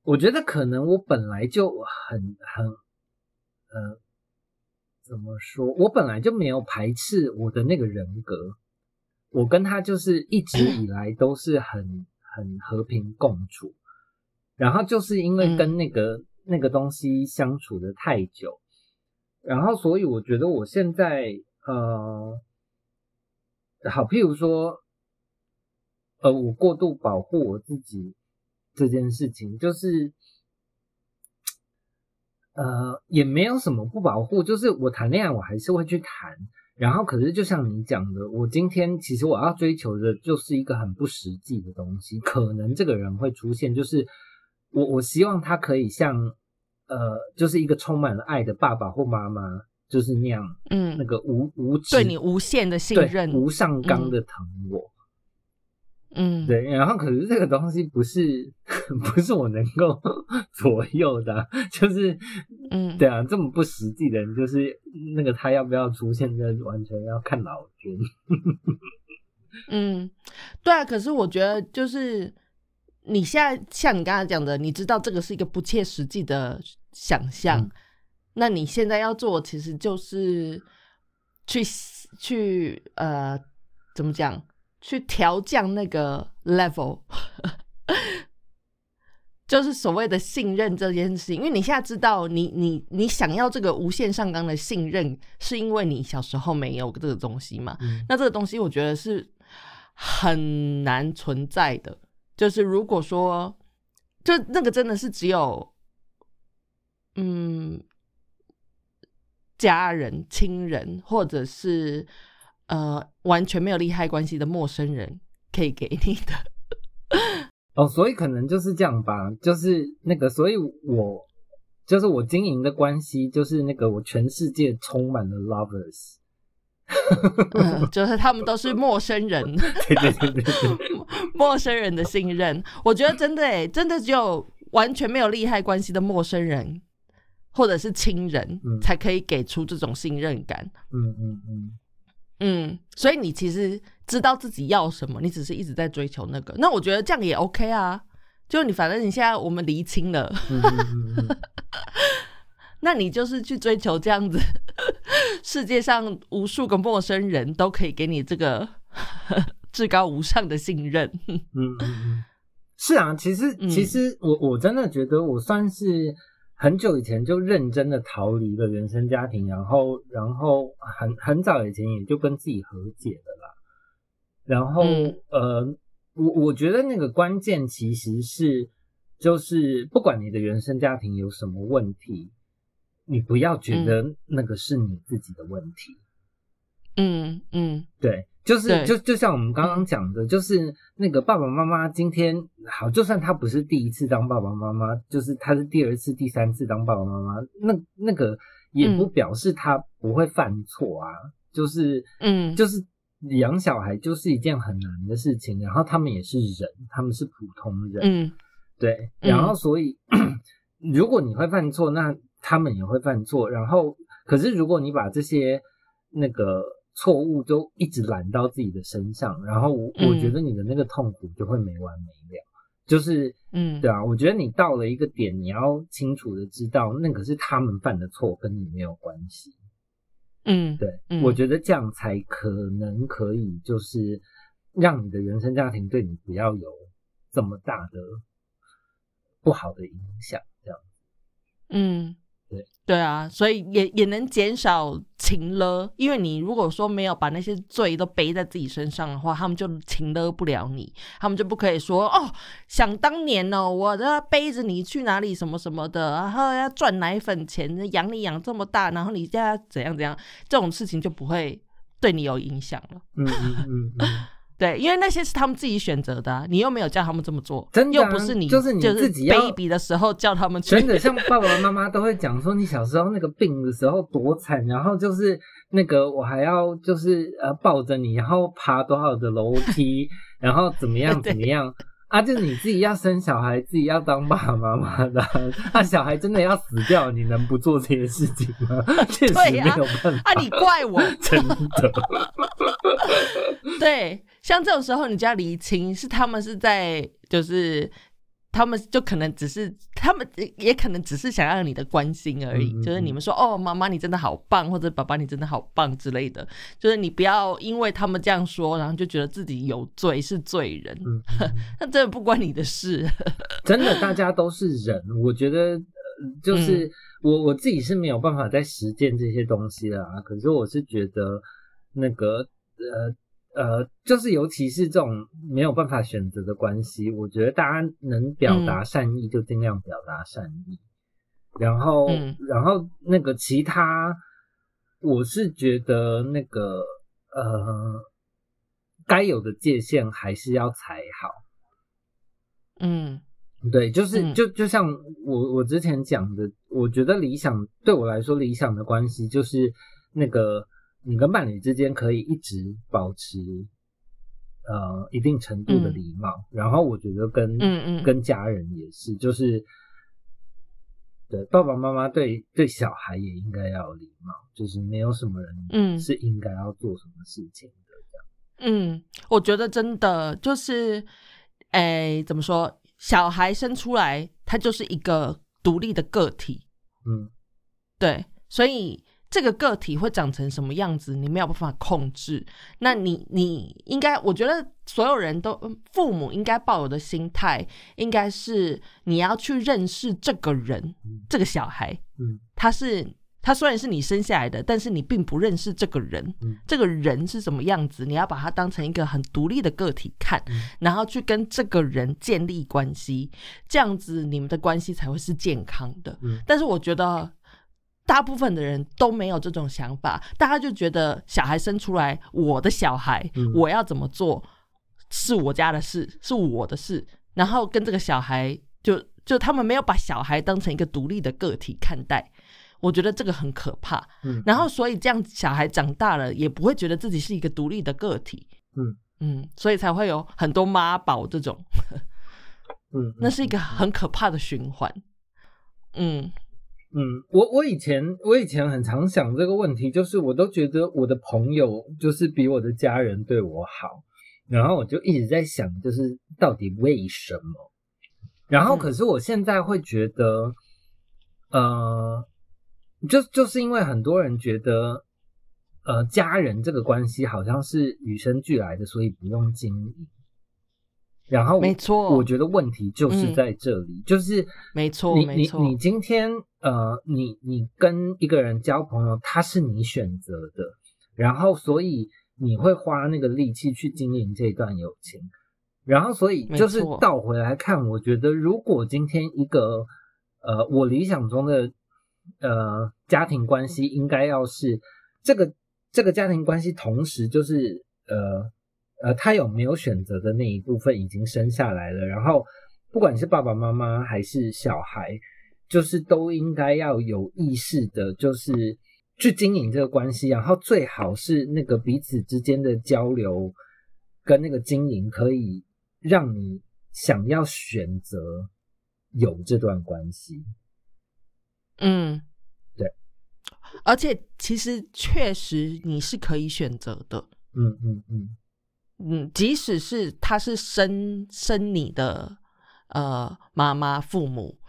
Speaker 2: 我觉得可能我本来就很很呃，怎么说？我本来就没有排斥我的那个人格，我跟他就是一直以来都是很很和平共处。然后就是因为跟那个、那个东西相处的太久，然后所以我觉得我现在呃，好，譬如说，呃，我过度保护我自己这件事情，就是呃，也没有什么不保护，就是我谈恋爱我还是会去谈，然后可是就像你讲的，我今天其实我要追求的就是一个很不实际的东西，可能这个人会出现，就是。我我希望他可以像呃，就是一个充满了爱的爸爸或妈妈，就是那样，
Speaker 1: 嗯，
Speaker 2: 那个无无
Speaker 1: 对你无限的信任，
Speaker 2: 无上纲的疼我，
Speaker 1: 嗯，
Speaker 2: 对。然后可是这个东西不是 不是我能够 左右的啊，就是
Speaker 1: 嗯，
Speaker 2: 对啊，这么不实际的人，就是那个他要不要出现，这完全要看老天。
Speaker 1: 嗯，对啊。可是我觉得就是你现在像你刚才讲的，你知道这个是一个不切实际的想象，
Speaker 2: 嗯
Speaker 1: 那你现在要做其实就是去去呃怎么讲，去调降那个 level，就是所谓的信任这件事情。因为你现在知道你，你你想要这个无限上纲的信任，是因为你小时候没有这个东西嘛？
Speaker 2: 嗯
Speaker 1: 那这个东西我觉得是很难存在的。就是如果说，就那个真的是只有，嗯，家人、亲人，或者是呃完全没有利害关系的陌生人可以给你的。
Speaker 2: 哦，所以可能就是这样吧，就是那个，所以我就是我经营的关系，就是那个我全世界充满了 lovers，
Speaker 1: 嗯就是他们都是陌生人，
Speaker 2: 对对对对对，
Speaker 1: 陌生人的信任，我觉得真的诶，真的只有完全没有利害关系的陌生人或者是亲人，
Speaker 2: 嗯。
Speaker 1: 才可以给出这种信任感。
Speaker 2: 嗯嗯嗯，
Speaker 1: 嗯，所以你其实知道自己要什么，你只是一直在追求那个。那我觉得这样也 OK 啊，就你反正你现在我们厘清了，那你就是去追求这样子，世界上无数个陌生人都可以给你这个至高无上的信任。
Speaker 2: 嗯是啊，其实
Speaker 1: 嗯
Speaker 2: 其实我我真的觉得我算是很久以前就认真的逃离了原生家庭，然后然后很很早以前也就跟自己和解了啦。然后、
Speaker 1: 嗯
Speaker 2: 呃，我我觉得那个关键其实是就是不管你的原生家庭有什么问题，你不要觉得那个是你自己的问题。
Speaker 1: 嗯嗯
Speaker 2: 对，就是就就像我们刚刚讲的，就是那个爸爸妈妈今天好，就算他不是第一次当爸爸妈妈，就是他是第二次、第三次当爸爸妈妈，那那个也不
Speaker 1: 嗯
Speaker 2: 表示他不会犯错啊。就是
Speaker 1: 嗯，
Speaker 2: 就是养小孩就是一件很难的事情，然后他们也是人，他们是普通人，
Speaker 1: 嗯
Speaker 2: 对，
Speaker 1: 嗯
Speaker 2: 然后所以如果你会犯错，那他们也会犯错。然后，可是如果你把这些那个错误都一直揽到自己的身上，然后我、我
Speaker 1: 嗯
Speaker 2: 觉得你的那个痛苦就会没完没了。就是，
Speaker 1: 嗯
Speaker 2: 对啊，我觉得你到了一个点，你要清楚的知道，那个是他们犯的错，跟你没有关系。
Speaker 1: 嗯，
Speaker 2: 对，
Speaker 1: 嗯
Speaker 2: 我觉得这样才可能可以，就是让你的原生家庭对你不要有这么大的不好的影响，这样。
Speaker 1: 嗯，
Speaker 2: 对
Speaker 1: 啊，所以也也能减少情勒，因为你如果说没有把那些罪都背在自己身上的话，他们就情勒不了你，他们就不可以说哦，想当年哦、我都要背着你去哪里什么什么的，然后要赚奶粉钱，养你养这么大，然后你现在怎样怎样，这种事情就不会对你有影响了。
Speaker 2: 嗯嗯嗯，
Speaker 1: 对，因为那些是他们自己选择的啊、你又没有叫他们这么做，
Speaker 2: 真的啊
Speaker 1: 又不是你，
Speaker 2: 就是你自己要
Speaker 1: baby 的时候叫他们去，
Speaker 2: 真的像爸爸妈妈都会讲说，你小时候那个病的时候多惨，然后就是那个我还要就是呃抱着你，然后爬多少的楼梯，然后怎么样怎么样。啊，就是你自己要生小孩，自己要当爸爸妈妈的啊，那、小孩真的要死掉，你能不做这些事情吗？确实没有办法。
Speaker 1: 啊，你怪我，
Speaker 2: 真的，
Speaker 1: 对，像这种时候，你就要厘清是他们是在，就是他们就可能只是他们也可能只是想要你的关心而已，
Speaker 2: 嗯嗯
Speaker 1: 就是你们说哦，妈妈你真的好棒，或者爸爸你真的好棒之类的，就是你不要因为他们这样说，然后就觉得自己有罪是罪人，
Speaker 2: 嗯，
Speaker 1: 那真的不关你的事。
Speaker 2: 真的，大家都是人。我觉得，呃，就是、
Speaker 1: 嗯
Speaker 2: 我我自己是没有办法在实践这些东西了啊。可是我是觉得，那个呃呃，就是尤其是这种没有办法选择的关系，我觉得大家能表达善意就尽量表达善意。然后，
Speaker 1: 嗯
Speaker 2: 然后那个其他，我是觉得那个呃，该有的界限还是要踩好。
Speaker 1: 嗯
Speaker 2: 对，就是
Speaker 1: 嗯
Speaker 2: 就就像我我之前讲的，我觉得理想对我来说，理想的关系就是那个你跟伴侣之间可以一直保持呃一定程度的
Speaker 1: 嗯。
Speaker 2: 礼貌，然后我觉得跟
Speaker 1: 嗯嗯。
Speaker 2: 跟家人也是，就是对爸爸妈妈对对小孩也应该要有礼貌，就是没有什么人
Speaker 1: 嗯。
Speaker 2: 是应该要做什么事情的，这样。
Speaker 1: 嗯，我觉得真的就是，哎，怎么说？小孩生出来，他就是一个独立的个体，
Speaker 2: 嗯。
Speaker 1: 对，所以这个个体会长成什么样子，你没有办法控制。那你你应该，我觉得所有人都嗯父母应该抱有的心态，应该是你要去认识这个人，这个小孩，
Speaker 2: 嗯
Speaker 1: 他是他虽然是你生下来的，但是你并不认识这个人，
Speaker 2: 嗯
Speaker 1: 这个人是什么样子，你要把他当成一个很独立的个体看，
Speaker 2: 嗯
Speaker 1: 然后去跟这个人建立关系，这样子你们的关系才会是健康的。
Speaker 2: 嗯
Speaker 1: 但是我觉得。大部分的人都没有这种想法，大家就觉得小孩生出来，我的小孩，
Speaker 2: 嗯。
Speaker 1: 我要怎么做是我家的事，是我的事，然后跟这个小孩就就他们没有把小孩当成一个独立的个体看待，我觉得这个很可怕。
Speaker 2: 嗯，
Speaker 1: 然后所以这样小孩长大了也不会觉得自己是一个独立的个体，
Speaker 2: 嗯。
Speaker 1: 嗯，所以才会有很多妈宝这种，
Speaker 2: 嗯，
Speaker 1: 那是一个很可怕的循环。嗯
Speaker 2: 嗯，我我以前我以前很常想这个问题，就是我都觉得我的朋友就是比我的家人对我好，然后我就一直在想，就是到底为什么？然后
Speaker 1: 嗯
Speaker 2: 可是我现在会觉得，呃，就就是因为很多人觉得，呃，家人这个关系好像是与生俱来的，所以不用经营。然后
Speaker 1: 没错
Speaker 2: 我觉得问题就是
Speaker 1: 嗯
Speaker 2: 在这里，就是
Speaker 1: 没错
Speaker 2: 你你你今天呃，你你跟一个人交朋友，他是你选择的，然后所以你会花那个力气去经营这段友情，然后所以就是倒回来看，我觉得如果今天一个呃我理想中的呃家庭关系，应该要是这个这个家庭关系，同时就是呃。呃，他有没有选择的那一部分已经生下来了，然后不管是爸爸妈妈还是小孩，就是都应该要有意识的，就是去经营这个关系，然后最好是那个彼此之间的交流跟那个经营，可以让你想要选择有这段关系。
Speaker 1: 嗯，
Speaker 2: 对，
Speaker 1: 而且其实确实你是可以选择的，
Speaker 2: 嗯嗯嗯
Speaker 1: 嗯，即使是他是生生你的呃妈妈父母，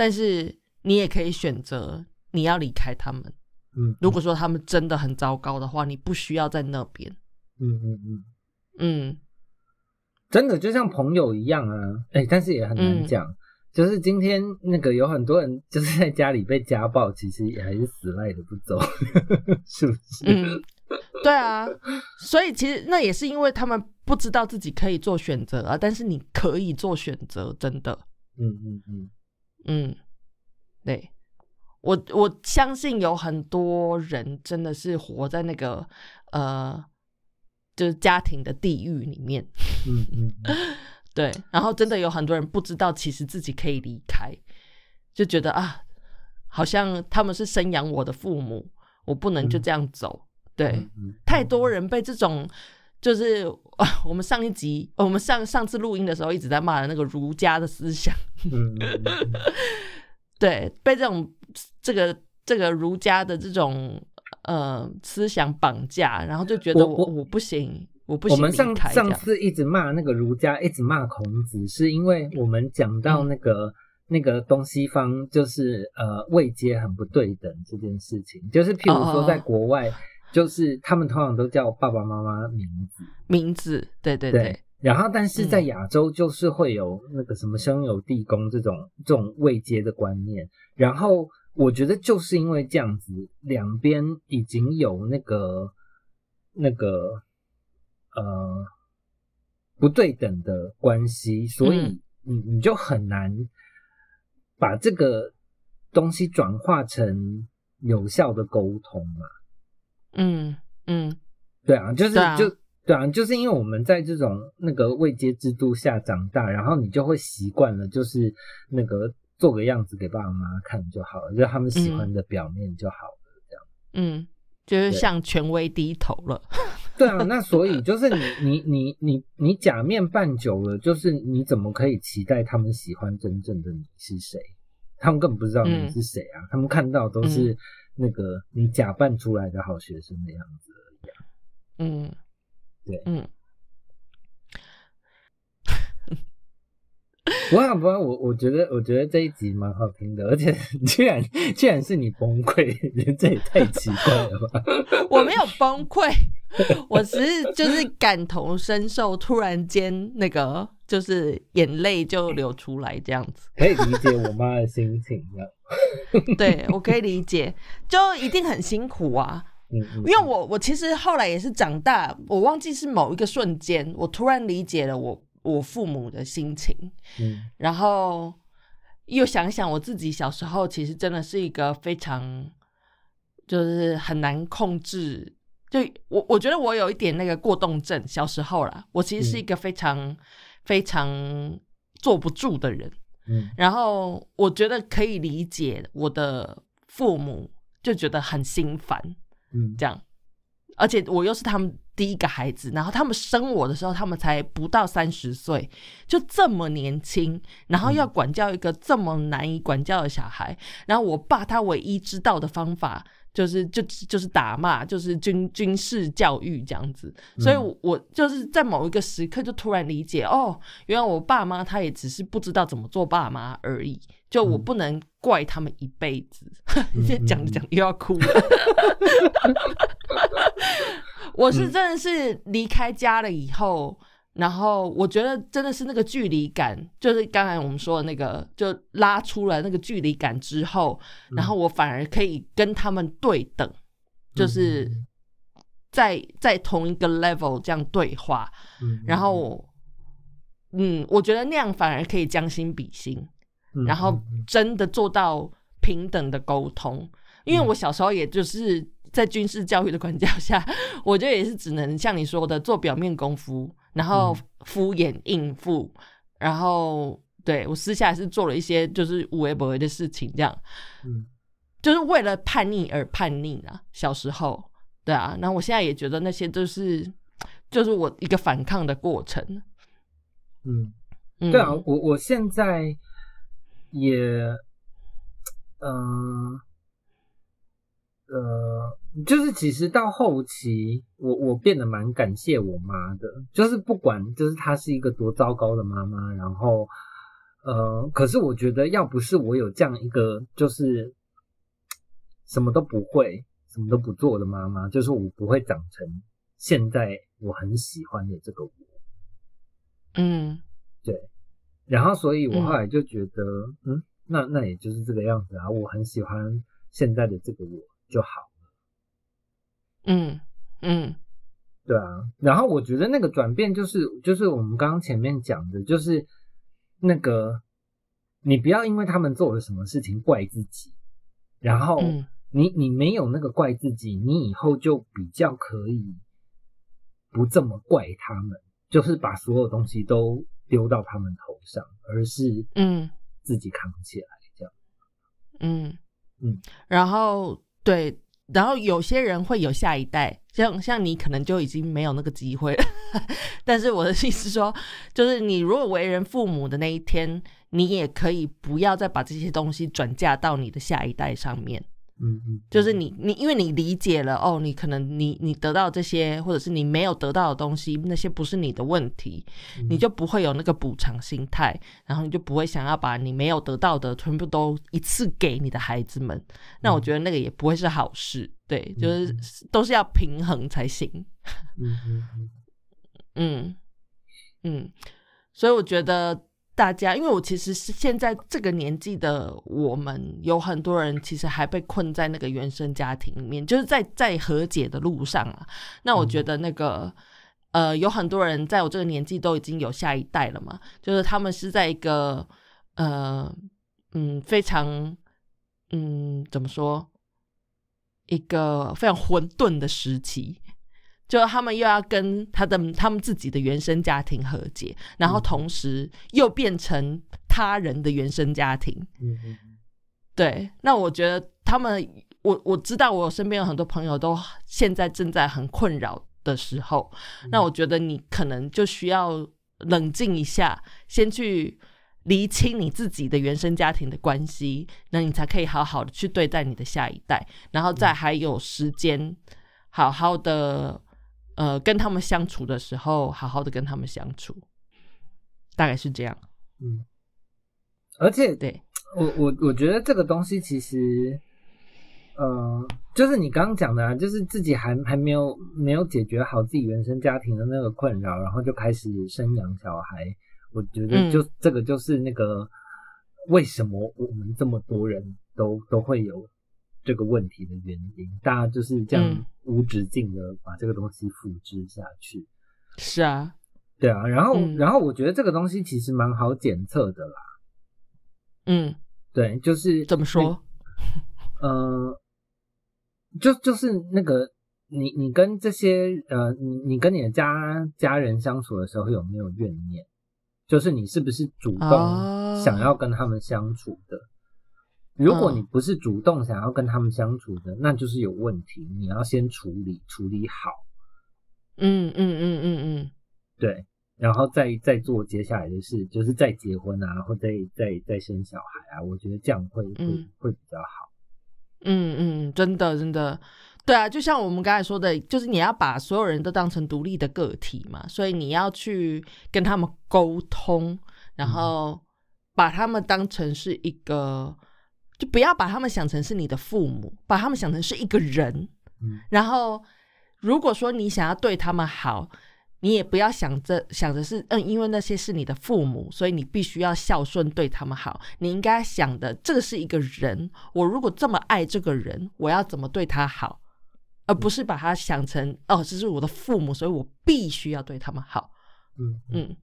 Speaker 1: 但是你也可以选择你要离开他们。
Speaker 2: 嗯，
Speaker 1: 如果说他们真的很糟糕的话，你不需要在那边。
Speaker 2: 嗯嗯嗯，
Speaker 1: 嗯
Speaker 2: 真的就像朋友一样啊，哎、但是也很难
Speaker 1: 嗯
Speaker 2: 讲。就是今天那个有很多人就是在家里被家暴，其实也还是死赖着不走，是不是？
Speaker 1: 嗯，对啊，所以其实那也是因为他们不知道自己可以做选择啊，但是你可以做选择，真的。
Speaker 2: 嗯嗯嗯
Speaker 1: 嗯，对我我相信有很多人真的是活在那个呃，就是家庭的地狱里面。
Speaker 2: 嗯嗯嗯，
Speaker 1: 对，然后真的有很多人不知道，其实自己可以离开，就觉得啊，好像他们是生养我的父母，我不能就这样走。对，太多人被这种。就是我们上一集，我们上上次录音的时候一直在骂的那个儒家的思想，对，被这种这个这个儒家的这种呃思想绑架，然后就觉得
Speaker 2: 我我
Speaker 1: 不行，我不行
Speaker 2: 我们上。上次一直骂那个儒家，一直骂孔子，是因为我们讲到那个、那个东西方就是呃位阶很不对等这件事情，就是譬如说
Speaker 1: 哦。
Speaker 2: 在国外，就是他们通常都叫爸爸妈妈名字，
Speaker 1: 名字，对对
Speaker 2: 对。
Speaker 1: 对，
Speaker 2: 然后但是在
Speaker 1: 嗯
Speaker 2: 亚洲就是会有那个什么兄友弟恭这种这种未接的观念，然后我觉得就是因为这样子，两边已经有那个那个呃不对等的关系，所以
Speaker 1: 嗯。
Speaker 2: 你你就很难把这个东西转化成有效的沟通嘛。
Speaker 1: 嗯嗯
Speaker 2: 对啊，就是就对啊，就是因为我们在这种那个未接制度下长大，然后你就会习惯了，就是那个做个样子给爸爸妈妈看就好了，就是他们喜欢的表面就好了。
Speaker 1: 嗯，就是向权威低头了。
Speaker 2: 对啊，那所以就是你你你你你假面扮久了，就是你怎么可以期待他们喜欢真正的你是谁？他们根本不知道你
Speaker 1: 嗯
Speaker 2: 是谁啊，他们看到都是那个你假扮出来的好学生的样子而已啊。
Speaker 1: 嗯，
Speaker 2: 对
Speaker 1: 嗯。
Speaker 2: 不会啊不啊，我我觉得我觉得这一集蛮好听的，而且 居然居然是你崩溃，这也太奇怪了吧？
Speaker 1: 我没有崩溃，我只是就是感同身受，突然间那个就是眼泪就流出来这样子。
Speaker 2: 可以理解我妈的心情的。
Speaker 1: 对我可以理解，就一定很辛苦啊。因为我我其实后来也是长大，我忘记是某一个瞬间，我突然理解了我我父母的心情，
Speaker 2: 嗯
Speaker 1: 然后又想想我自己小时候，其实真的是一个非常就是很难控制。就我我觉得我有一点那个过动症，小时候啦，我其实是一个非常、非常坐不住的人。
Speaker 2: 嗯
Speaker 1: 然后我觉得可以理解我的父母，就觉得很心烦。
Speaker 2: 嗯
Speaker 1: 这样，而且我又是他们第一个孩子，然后他们生我的时候，他们才不到三十岁，就这么年轻，然后要管教一个这么难以管教的小孩，然后我爸他唯一知道的方法。就是就就是打骂，就是军军事教育这样子，所以我，我就是在某一个时刻就突然理解，哦，原来我爸妈他也只是不知道怎么做爸妈而已，就我不能怪他们一辈子。
Speaker 2: 嗯
Speaker 1: 现在讲着讲着又要哭了。我是真的是离开家了以后，然后我觉得真的是那个距离感，就是刚才我们说的那个，就拉出了那个距离感之后，然后我反而可以跟他们对等，就是在在同一个 level 这样对话，
Speaker 2: 嗯
Speaker 1: 然后，嗯，我觉得那样反而可以将心比心，
Speaker 2: 嗯
Speaker 1: 然后真的做到平等的沟通。因为我小时候也就是在军事教育的管教 下，我觉得也是只能像你说的做表面功夫，然后敷衍应付，然后对我私下也是做了一些就是无为不为的事情，这样
Speaker 2: 嗯
Speaker 1: 就是为了叛逆而叛逆啊。小时候，对啊，那我现在也觉得那些就是就是我一个反抗的过程。
Speaker 2: 嗯。
Speaker 1: 嗯，
Speaker 2: 对啊，我我现在也，嗯呃就是其实到后期，我我变得蛮感谢我妈的，就是不管就是她是一个多糟糕的妈妈，然后呃，可是我觉得要不是我有这样一个就是什么都不会、什么都不做的妈妈，就是我不会长成现在我很喜欢的这个我。
Speaker 1: 嗯对
Speaker 2: 然后，所以我后来就觉得，嗯那那也就是这个样子啊，我很喜欢现在的这个我就好了，
Speaker 1: 嗯嗯。
Speaker 2: 对啊。然后我觉得那个转变就是，就是我们刚刚前面讲的，就是那个你不要因为他们做了什么事情怪自己，然后
Speaker 1: 嗯。
Speaker 2: 你你没有那个怪自己，你以后就比较可以不这么怪他们，就是把所有东西都丢到他们头上，而是
Speaker 1: 嗯。
Speaker 2: 自己扛起来，这样。
Speaker 1: 嗯。
Speaker 2: 嗯，
Speaker 1: 然后对，然后有些人会有下一代，像像你可能就已经没有那个机会了。但是我的意思说，就是你如果为人父母的那一天，你也可以不要再把这些东西转嫁到你的下一代上面。
Speaker 2: 嗯嗯，
Speaker 1: 就是你你因为你理解了哦，你可能你你得到这些，或者是你没有得到的东西，那些不是你的问题，
Speaker 2: 嗯。
Speaker 1: 你就不会有那个补偿心态，然后你就不会想要把你没有得到的全部都一次给你的孩子们。那我觉得那个也不会是好事，对，就是都是要平衡才行。
Speaker 2: 嗯。嗯嗯，
Speaker 1: 所以我觉得大家，因为我其实是现在这个年纪的我们，有很多人其实还被困在那个原生家庭里面，就是在在和解的路上啊。那我觉得那个。呃，有很多人在我这个年纪都已经有下一代了嘛，就是他们是在一个呃嗯非常嗯怎么说一个非常混沌的时期，就他们又要跟他的他们自己的原生家庭和解，然后同时又变成他人的原生家庭。
Speaker 2: 嗯嗯
Speaker 1: 对，那我觉得他们，我我知道我身边有很多朋友都现在正在很困扰的时候，那我觉得你可能就需要冷静一下，先去厘清你自己的原生家庭的关系，那你才可以好好的去对待你的下一代，然后再还有时间好好的呃跟他们相处的时候，好好的跟他们相处，大概是这样。
Speaker 2: 嗯而且
Speaker 1: 对，
Speaker 2: 我我我觉得这个东西其实，呃，就是你刚刚讲的啊，就是自己还还没有没有解决好自己原生家庭的那个困扰，然后就开始生养小孩。我觉得就、这个就是那个为什么我们这么多人都都会有这个问题的原因，大家就是这样
Speaker 1: 嗯
Speaker 2: 无止境的把这个东西复制下去。
Speaker 1: 是啊，
Speaker 2: 对啊，然后、
Speaker 1: 嗯
Speaker 2: 然后我觉得这个东西其实蛮好检测的啦。
Speaker 1: 嗯，
Speaker 2: 对，就是
Speaker 1: 怎么说？
Speaker 2: 呃，就就是那个你你跟这些呃你你跟你的家家人相处的时候有没有怨念？就是你是不是主
Speaker 1: 哦
Speaker 2: 动想要跟他们相处的？如果
Speaker 1: 嗯。
Speaker 2: 你不是主动想要跟他们相处的，那就是有问题，你要先处理处理好，
Speaker 1: 嗯嗯嗯嗯嗯，
Speaker 2: 对，然后再再做接下来的事，就是再结婚啊，或再再再生小孩啊，我觉得这样会会、
Speaker 1: 嗯。
Speaker 2: 会比较好。
Speaker 1: 嗯嗯，真的真的，对啊，就像我们刚才说的，就是你要把所有人都当成独立的个体嘛，所以你要去跟他们沟通，然后把他们当成是一个，就不要把他们想成是你的父母，把他们想成是一个人，
Speaker 2: 嗯
Speaker 1: 然后如果说你想要对他们好。你也不要想着想着是嗯，因为那些是你的父母，所以你必须要孝顺对他们好。你应该想的，这个是一个人，我如果这么爱这个人，我要怎么对他好，而不是把他想成哦，这是我的父母，所以我必须要对他们好。
Speaker 2: 嗯
Speaker 1: 嗯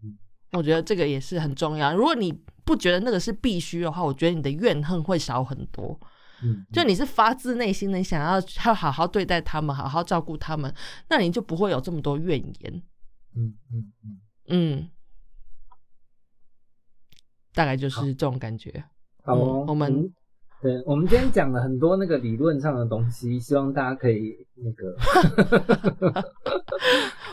Speaker 1: 我觉得这个也是很重要。如果你不觉得那个是必须的话，我觉得你的怨恨会少很多。
Speaker 2: 嗯，
Speaker 1: 就你是发自内心的想要要好好对待他们，好好照顾他们，那你就不会有这么多怨言。
Speaker 2: 嗯嗯嗯，
Speaker 1: 嗯，大概就是这种感觉。
Speaker 2: 好
Speaker 1: 我们
Speaker 2: 嗯对，我们今天讲了很多那个理论上的东西，希望大家可以那个，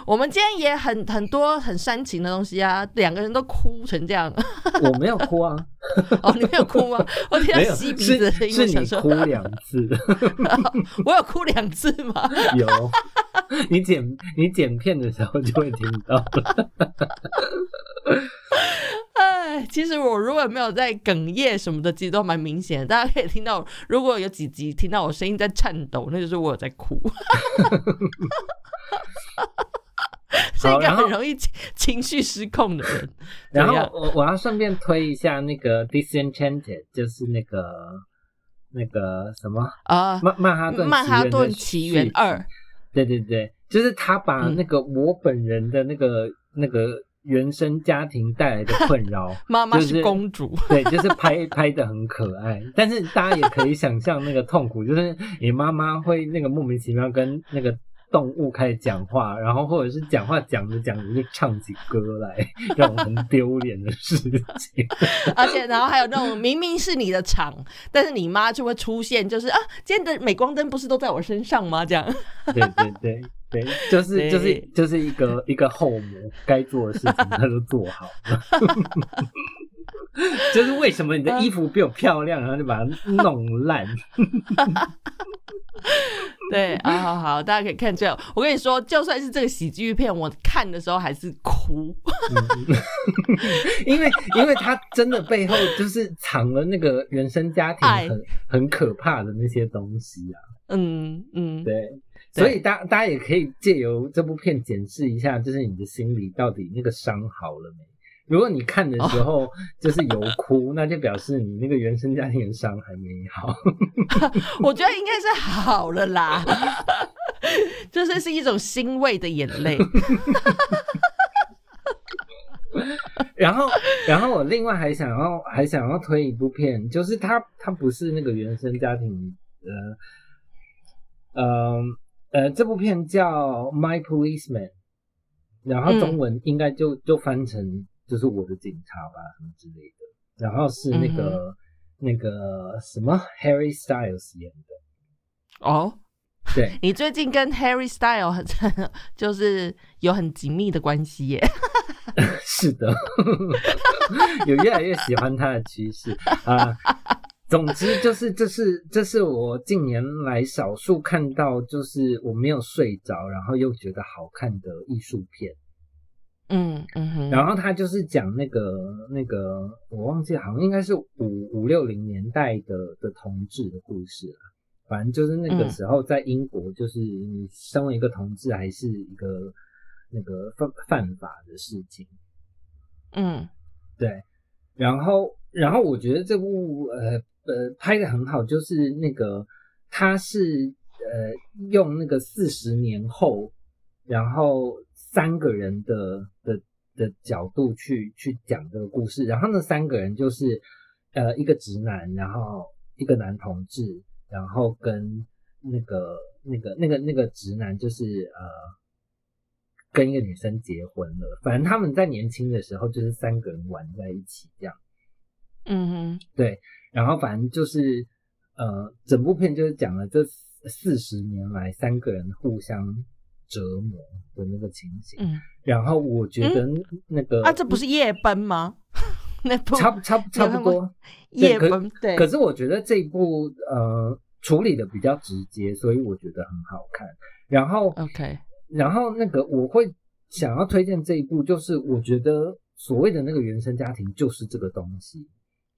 Speaker 1: 我们今天也很很多很煽情的东西啊，两个人都哭成这样。
Speaker 2: 我没有哭啊，
Speaker 1: 哦，你没有哭吗？我听到，吸鼻子的声音，
Speaker 2: 是是
Speaker 1: 我想说，
Speaker 2: 你哭两次，
Speaker 1: 我有哭两次吗？
Speaker 2: 有，你剪你剪片的时候就会听到了，
Speaker 1: 哎，其实我如果没有在哽咽什么的，其实都蛮明显的。大家可以听到，如果有几集听到我声音在颤抖，那就是我有在哭。是一个很容易情 情绪失控的人。
Speaker 2: 然后我我要顺便推一下那个 Disenchanted，就是那个那个什么
Speaker 1: 啊，
Speaker 2: 曼曼哈顿
Speaker 1: 曼哈顿
Speaker 2: 奇
Speaker 1: 奇
Speaker 2: 缘
Speaker 1: 二，
Speaker 2: 对对对，就是他把
Speaker 1: 嗯
Speaker 2: 那个我本人的那个、那个原生家庭带来的困扰，
Speaker 1: 妈妈
Speaker 2: 就是
Speaker 1: 公主。
Speaker 2: 对，就是拍拍的很可爱，但是大家也可以想象那个痛苦，就是你妈妈会那个莫名其妙跟那个动物开始讲话，然后或者是讲话讲着讲着就唱起歌来，让我很丢脸的事情。
Speaker 1: 而且，然后还有那种明明是你的场，但是你妈就会出现，就是啊，今天的镁光灯不是都在我身上吗？这样，
Speaker 2: 对对对对，就是就是就是一个一个后母该做的事情，她都做好了。就是为什么你的衣服比我漂亮，然后就把它弄烂？
Speaker 1: 对啊，好好，大家可以看这样。我跟你说，就算是这个喜剧片，我看的时候还是哭。
Speaker 2: 因为因为他真的背后就是藏了那个原生家庭很很可怕的那些东西啊。
Speaker 1: 嗯嗯，
Speaker 2: 对，所以大大家也可以借由这部片检视一下，就是你的心里到底那个伤好了没？如果你看的时候就是有哭，那就表示你那个原生家庭的伤还没好。
Speaker 1: 我觉得应该是好了啦，就是是一种欣慰的眼泪。
Speaker 2: 然后，然后我另外还想要还想要推一部片，就是它它不是那个原生家庭，呃，呃呃，这部片叫《My Policeman》，然后中文应该就就翻成就是我的警察吧，什么之类的。然后是那个、那个什么 Harry Styles 演的，
Speaker 1: 哦，
Speaker 2: 对，
Speaker 1: 你最近跟 Harry Style 很 就是有很紧密的关系耶。
Speaker 2: 是的，有越来越喜欢他的趋势啊。总之就是，这是这是我近年来少数看到，就是我没有睡着，然后又觉得好看的艺术片。
Speaker 1: 嗯嗯哼，
Speaker 2: 然后他就是讲那个那个，我忘记好像应该是五五六零年代的的同志的故事了。反正就是那个
Speaker 1: 嗯
Speaker 2: 时候在英国，就是你身为一个同志，还是一个那个犯犯法的事情。
Speaker 1: 嗯
Speaker 2: 对，然后然后我觉得这部呃呃拍的很好，就是那个他是呃用那个四十年后，然后三个人的的的角度去去讲这个故事，然后那三个人就是呃一个直男，然后一个男同志，然后跟那个那个那个那个直男就是呃跟一个女生结婚了，反正他们在年轻的时候就是三个人玩在一起这样。
Speaker 1: 嗯哼，
Speaker 2: 对，然后反正就是呃，整部片就是讲了这四十年来三个人互相折磨的那个情形。
Speaker 1: 嗯
Speaker 2: 然后我觉得那个、
Speaker 1: 啊，这不是夜奔吗？那部
Speaker 2: 差不差不差不多。
Speaker 1: 夜奔，对，
Speaker 2: 可是我觉得这一部呃处理的比较直接，所以我觉得很好看。然后
Speaker 1: OK，
Speaker 2: 然后那个我会想要推荐这一部，就是我觉得所谓的那个原生家庭就是这个东西，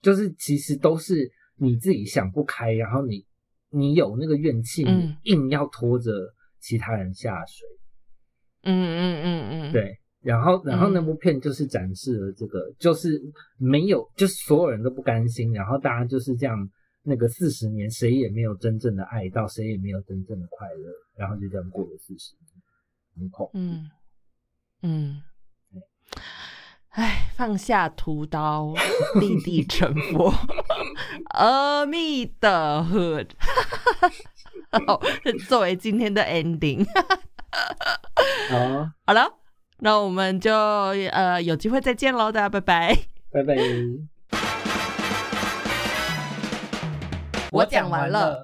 Speaker 2: 就是其实都是你自己想不开，然后你你有那个怨气，你
Speaker 1: 嗯
Speaker 2: 硬要拖着其他人下水，
Speaker 1: 嗯嗯嗯嗯，，
Speaker 2: 对。然后，然后那
Speaker 1: 嗯
Speaker 2: 部片就是展示了这个，就是没有，就是所有人都不甘心，然后大家就是这样，那个四十年谁也没有真正的爱到，谁也没有真正的快乐，然后就这样过了四十年，很恐怖。
Speaker 1: 嗯嗯，哎，放下屠刀，立地成佛，阿弥陀佛。好，作为今天的 ending，
Speaker 2: 好，
Speaker 1: 好了，那我们就呃有机会再见喽，大家拜拜。
Speaker 2: 拜拜。
Speaker 1: 我讲完了。